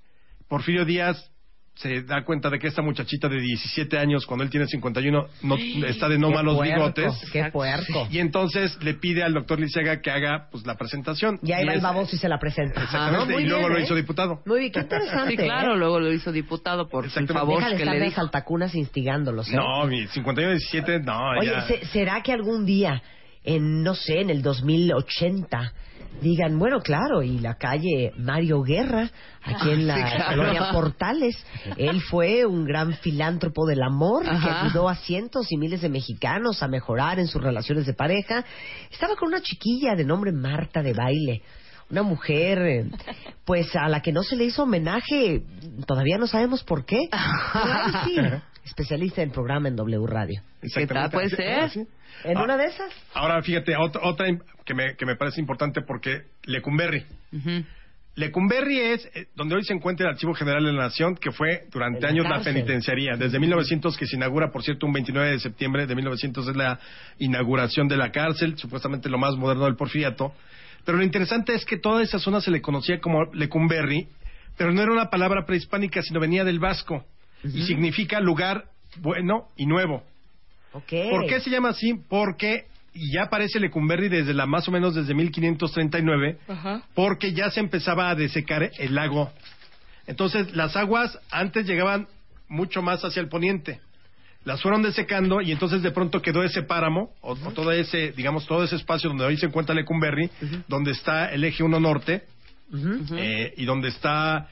Porfirio Díaz se da cuenta de que esta muchachita de 17 años, cuando él tiene 51, no, está de no Qué malos puerco, bigotes. Qué puerco. Y entonces le pide al doctor Liceaga que haga pues la presentación. Y ahí va el baboso y se la presenta. Exactamente, Ah, muy y luego bien, lo ¿eh? hizo diputado. Muy bien, qué interesante. Sí, claro, ¿eh? luego lo hizo diputado por el favor Deja de que estar le de saltacunas instigándolos. ¿eh? No, mi 51 17, no, Oye, ya. ¿se- ¿será que algún día, en no sé, en el 2080, digan, bueno, claro, y la calle Mario Guerra, aquí en la Sí, claro. colonia Portales, él fue un gran filántropo del amor que ayudó a cientos y miles de mexicanos a mejorar en sus relaciones de pareja. Estaba con una chiquilla de nombre Marta de baile. Una mujer, eh, pues a la que no se le hizo homenaje, todavía no sabemos por qué. Pero ahí sí, especialista en programa en W Radio. ¿Qué tal? Puede ser. Sí. ¿En Ah. una de esas? Ahora fíjate, otra, otra que, me, que me parece importante porque Lecumberri. Ujú. Lecumberri es eh, donde hoy se encuentra el Archivo General de la Nación, que fue durante la años la penitenciaría. Desde 1900, que se inaugura, por cierto, un 29 de septiembre de 1900 es la inauguración de la cárcel, supuestamente lo más moderno del porfiriato. Pero lo interesante es que toda esa zona se le conocía como Lecumberri, pero no era una palabra prehispánica, sino venía del vasco. Y significa lugar bueno y nuevo. Ok. ¿Por qué se llama así? Porque y ya aparece Lecumberri desde la más o menos desde 1539, porque ya se empezaba a desecar el lago. Entonces las aguas antes llegaban mucho más hacia el poniente. Las fueron desecando y entonces de pronto quedó ese páramo, o, o todo ese, digamos, todo ese espacio donde hoy se encuentra Lecumberri, donde está el eje 1 norte, eh, y donde está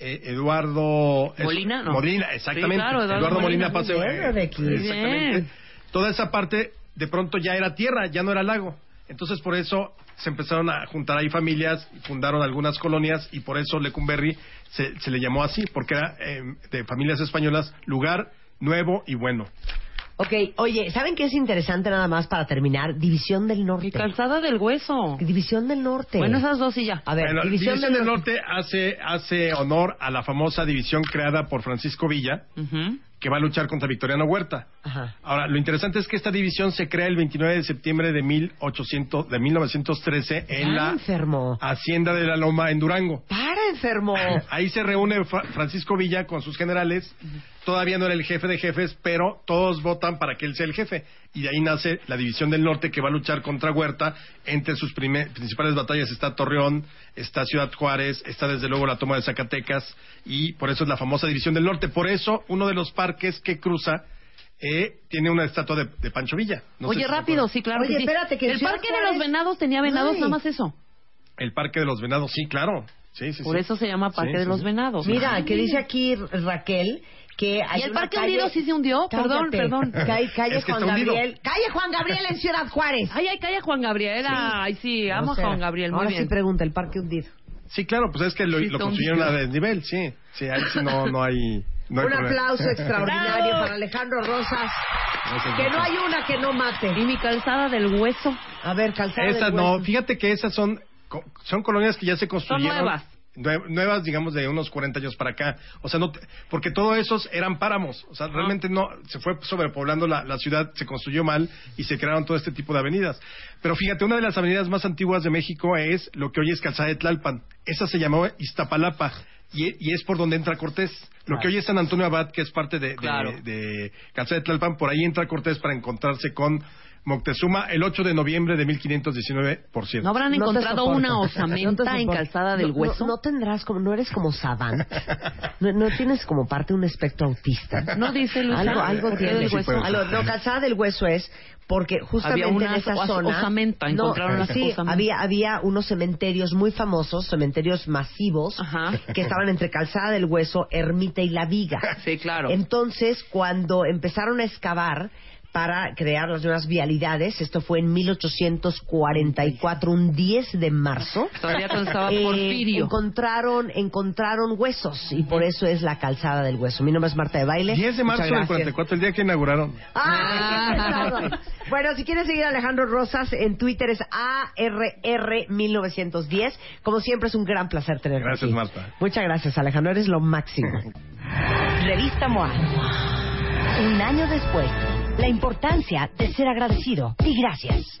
Eduardo es- Molina, ¿no? Molina, exactamente. Sí, claro, Eduardo Molina, Molina. Pase- Muy bien, eh, Rebequi. Muy exactamente. bien. Toda esa parte de pronto ya era tierra, ya no era lago. Entonces por eso se empezaron a juntar ahí familias, fundaron algunas colonias y por eso Lecumberri se, se le llamó así, porque era eh, de familias españolas, lugar nuevo y bueno. Ok, oye, ¿saben qué es interesante nada más para terminar? División del Norte. Y calzada del hueso. División del Norte. Bueno, esas dos y ya. A ver, Bueno, División, del Norte hace, hace honor a la famosa división creada por Francisco Villa, Ujú. que va a luchar contra Victoriano Huerta. Ajá. Ahora, lo interesante es que esta división se crea el 29 de septiembre de 1800, de 1913 en la enfermo. Hacienda de la Loma en Durango. Para, enfermo. Ahí se reúne Fra- Francisco Villa con sus generales. Todavía no era el jefe de jefes, pero todos votan para que él sea el jefe. Y de ahí nace la División del Norte que va a luchar contra Huerta. Entre sus prime- principales batallas está Torreón, está Ciudad Juárez, está desde luego la toma de Zacatecas. Y por eso es la famosa División del Norte. Por eso uno de los parques que cruza eh, tiene una estatua de, de Pancho Villa. No sé Oye, rápido, sí, claro. Oye, que sí. espérate, que El Ciudad parque de los venados tenía venados, Ay. nada más eso. El Parque de los Venados, sí, claro. Sí, sí, Por sí. eso se llama Parque Sí, de sí, los sí. Venados. Mira, que dice aquí Raquel que hay ¿Y el una Parque calle- Hundido sí se hundió? Perdón, Cállate. perdón. Calle, calle Es que Juan. Gabriel. Calle Juan Gabriel en Ciudad Juárez. Ay, ay, calla Juan Gabriel. Ay, sí, amo O sea, a Juan Gabriel. Muy Ahora bien. sí pregunta, el parque hundido. Sí, claro, pues es que lo, Sí, lo está construyeron a desnivel, sí. Sí, ahí sí no, no hay... No hay Un aplauso extraordinario para Alejandro Rosas. Gracias, Que no hay una que no mate. Y mi calzada del hueso. A ver, calzada Esas del no, hueso. fíjate que esas son, son colonias que ya se construyeron. nuevas. Nue- Nuevas, digamos, de unos 40 años para acá. O sea, no, te- porque todos esos eran páramos. O sea, realmente no, se fue sobrepoblando la, la ciudad, se construyó mal y se crearon todo este tipo de avenidas. Pero fíjate, una de las avenidas más antiguas de México es lo que hoy es Calzada de Tlalpan. Esa se llamó Iztapalapa. Y, y es por donde entra Cortés. Lo que hoy es San Antonio Abad, que es parte de, de, Claro. de Calzada de Tlalpan, por ahí entra Cortés para encontrarse con Moctezuma el 8 de noviembre de 1519, por cierto. ¿No habrán No encontrado una No osamenta en soporto. calzada del No, no- hueso? No, tendrás como, no eres como savant. No, no tienes como parte un espectro autista. No dice Luisa. Algo, algo ¿Por qué tienes. del hueso? Algo- no, calzada del hueso es porque justamente Había una en esa zona osamenta, no, encontraron la sí, osamenta. había había unos cementerios muy famosos, cementerios masivos Ajá. que estaban entre Calzada del Hueso, Ermita y La Viga. Sí, claro. Entonces, cuando empezaron a excavar para crear las nuevas vialidades, esto fue en 1844, un 10 de marzo. Todavía eh, Porfirio. encontraron, encontraron huesos y por eso es la calzada del hueso. Mi nombre es Marta de Baile. 10 de marzo del gracias. 44, el día que inauguraron. ¡Ah! bueno, si quieres seguir a Alejandro Rosas, en Twitter es ARR1910. Como siempre, es un gran placer tenerte Gracias, aquí. Marta. Muchas gracias, Alejandro. Eres lo máximo. Revista MOA. Un año después, La importancia de ser agradecido. Y gracias.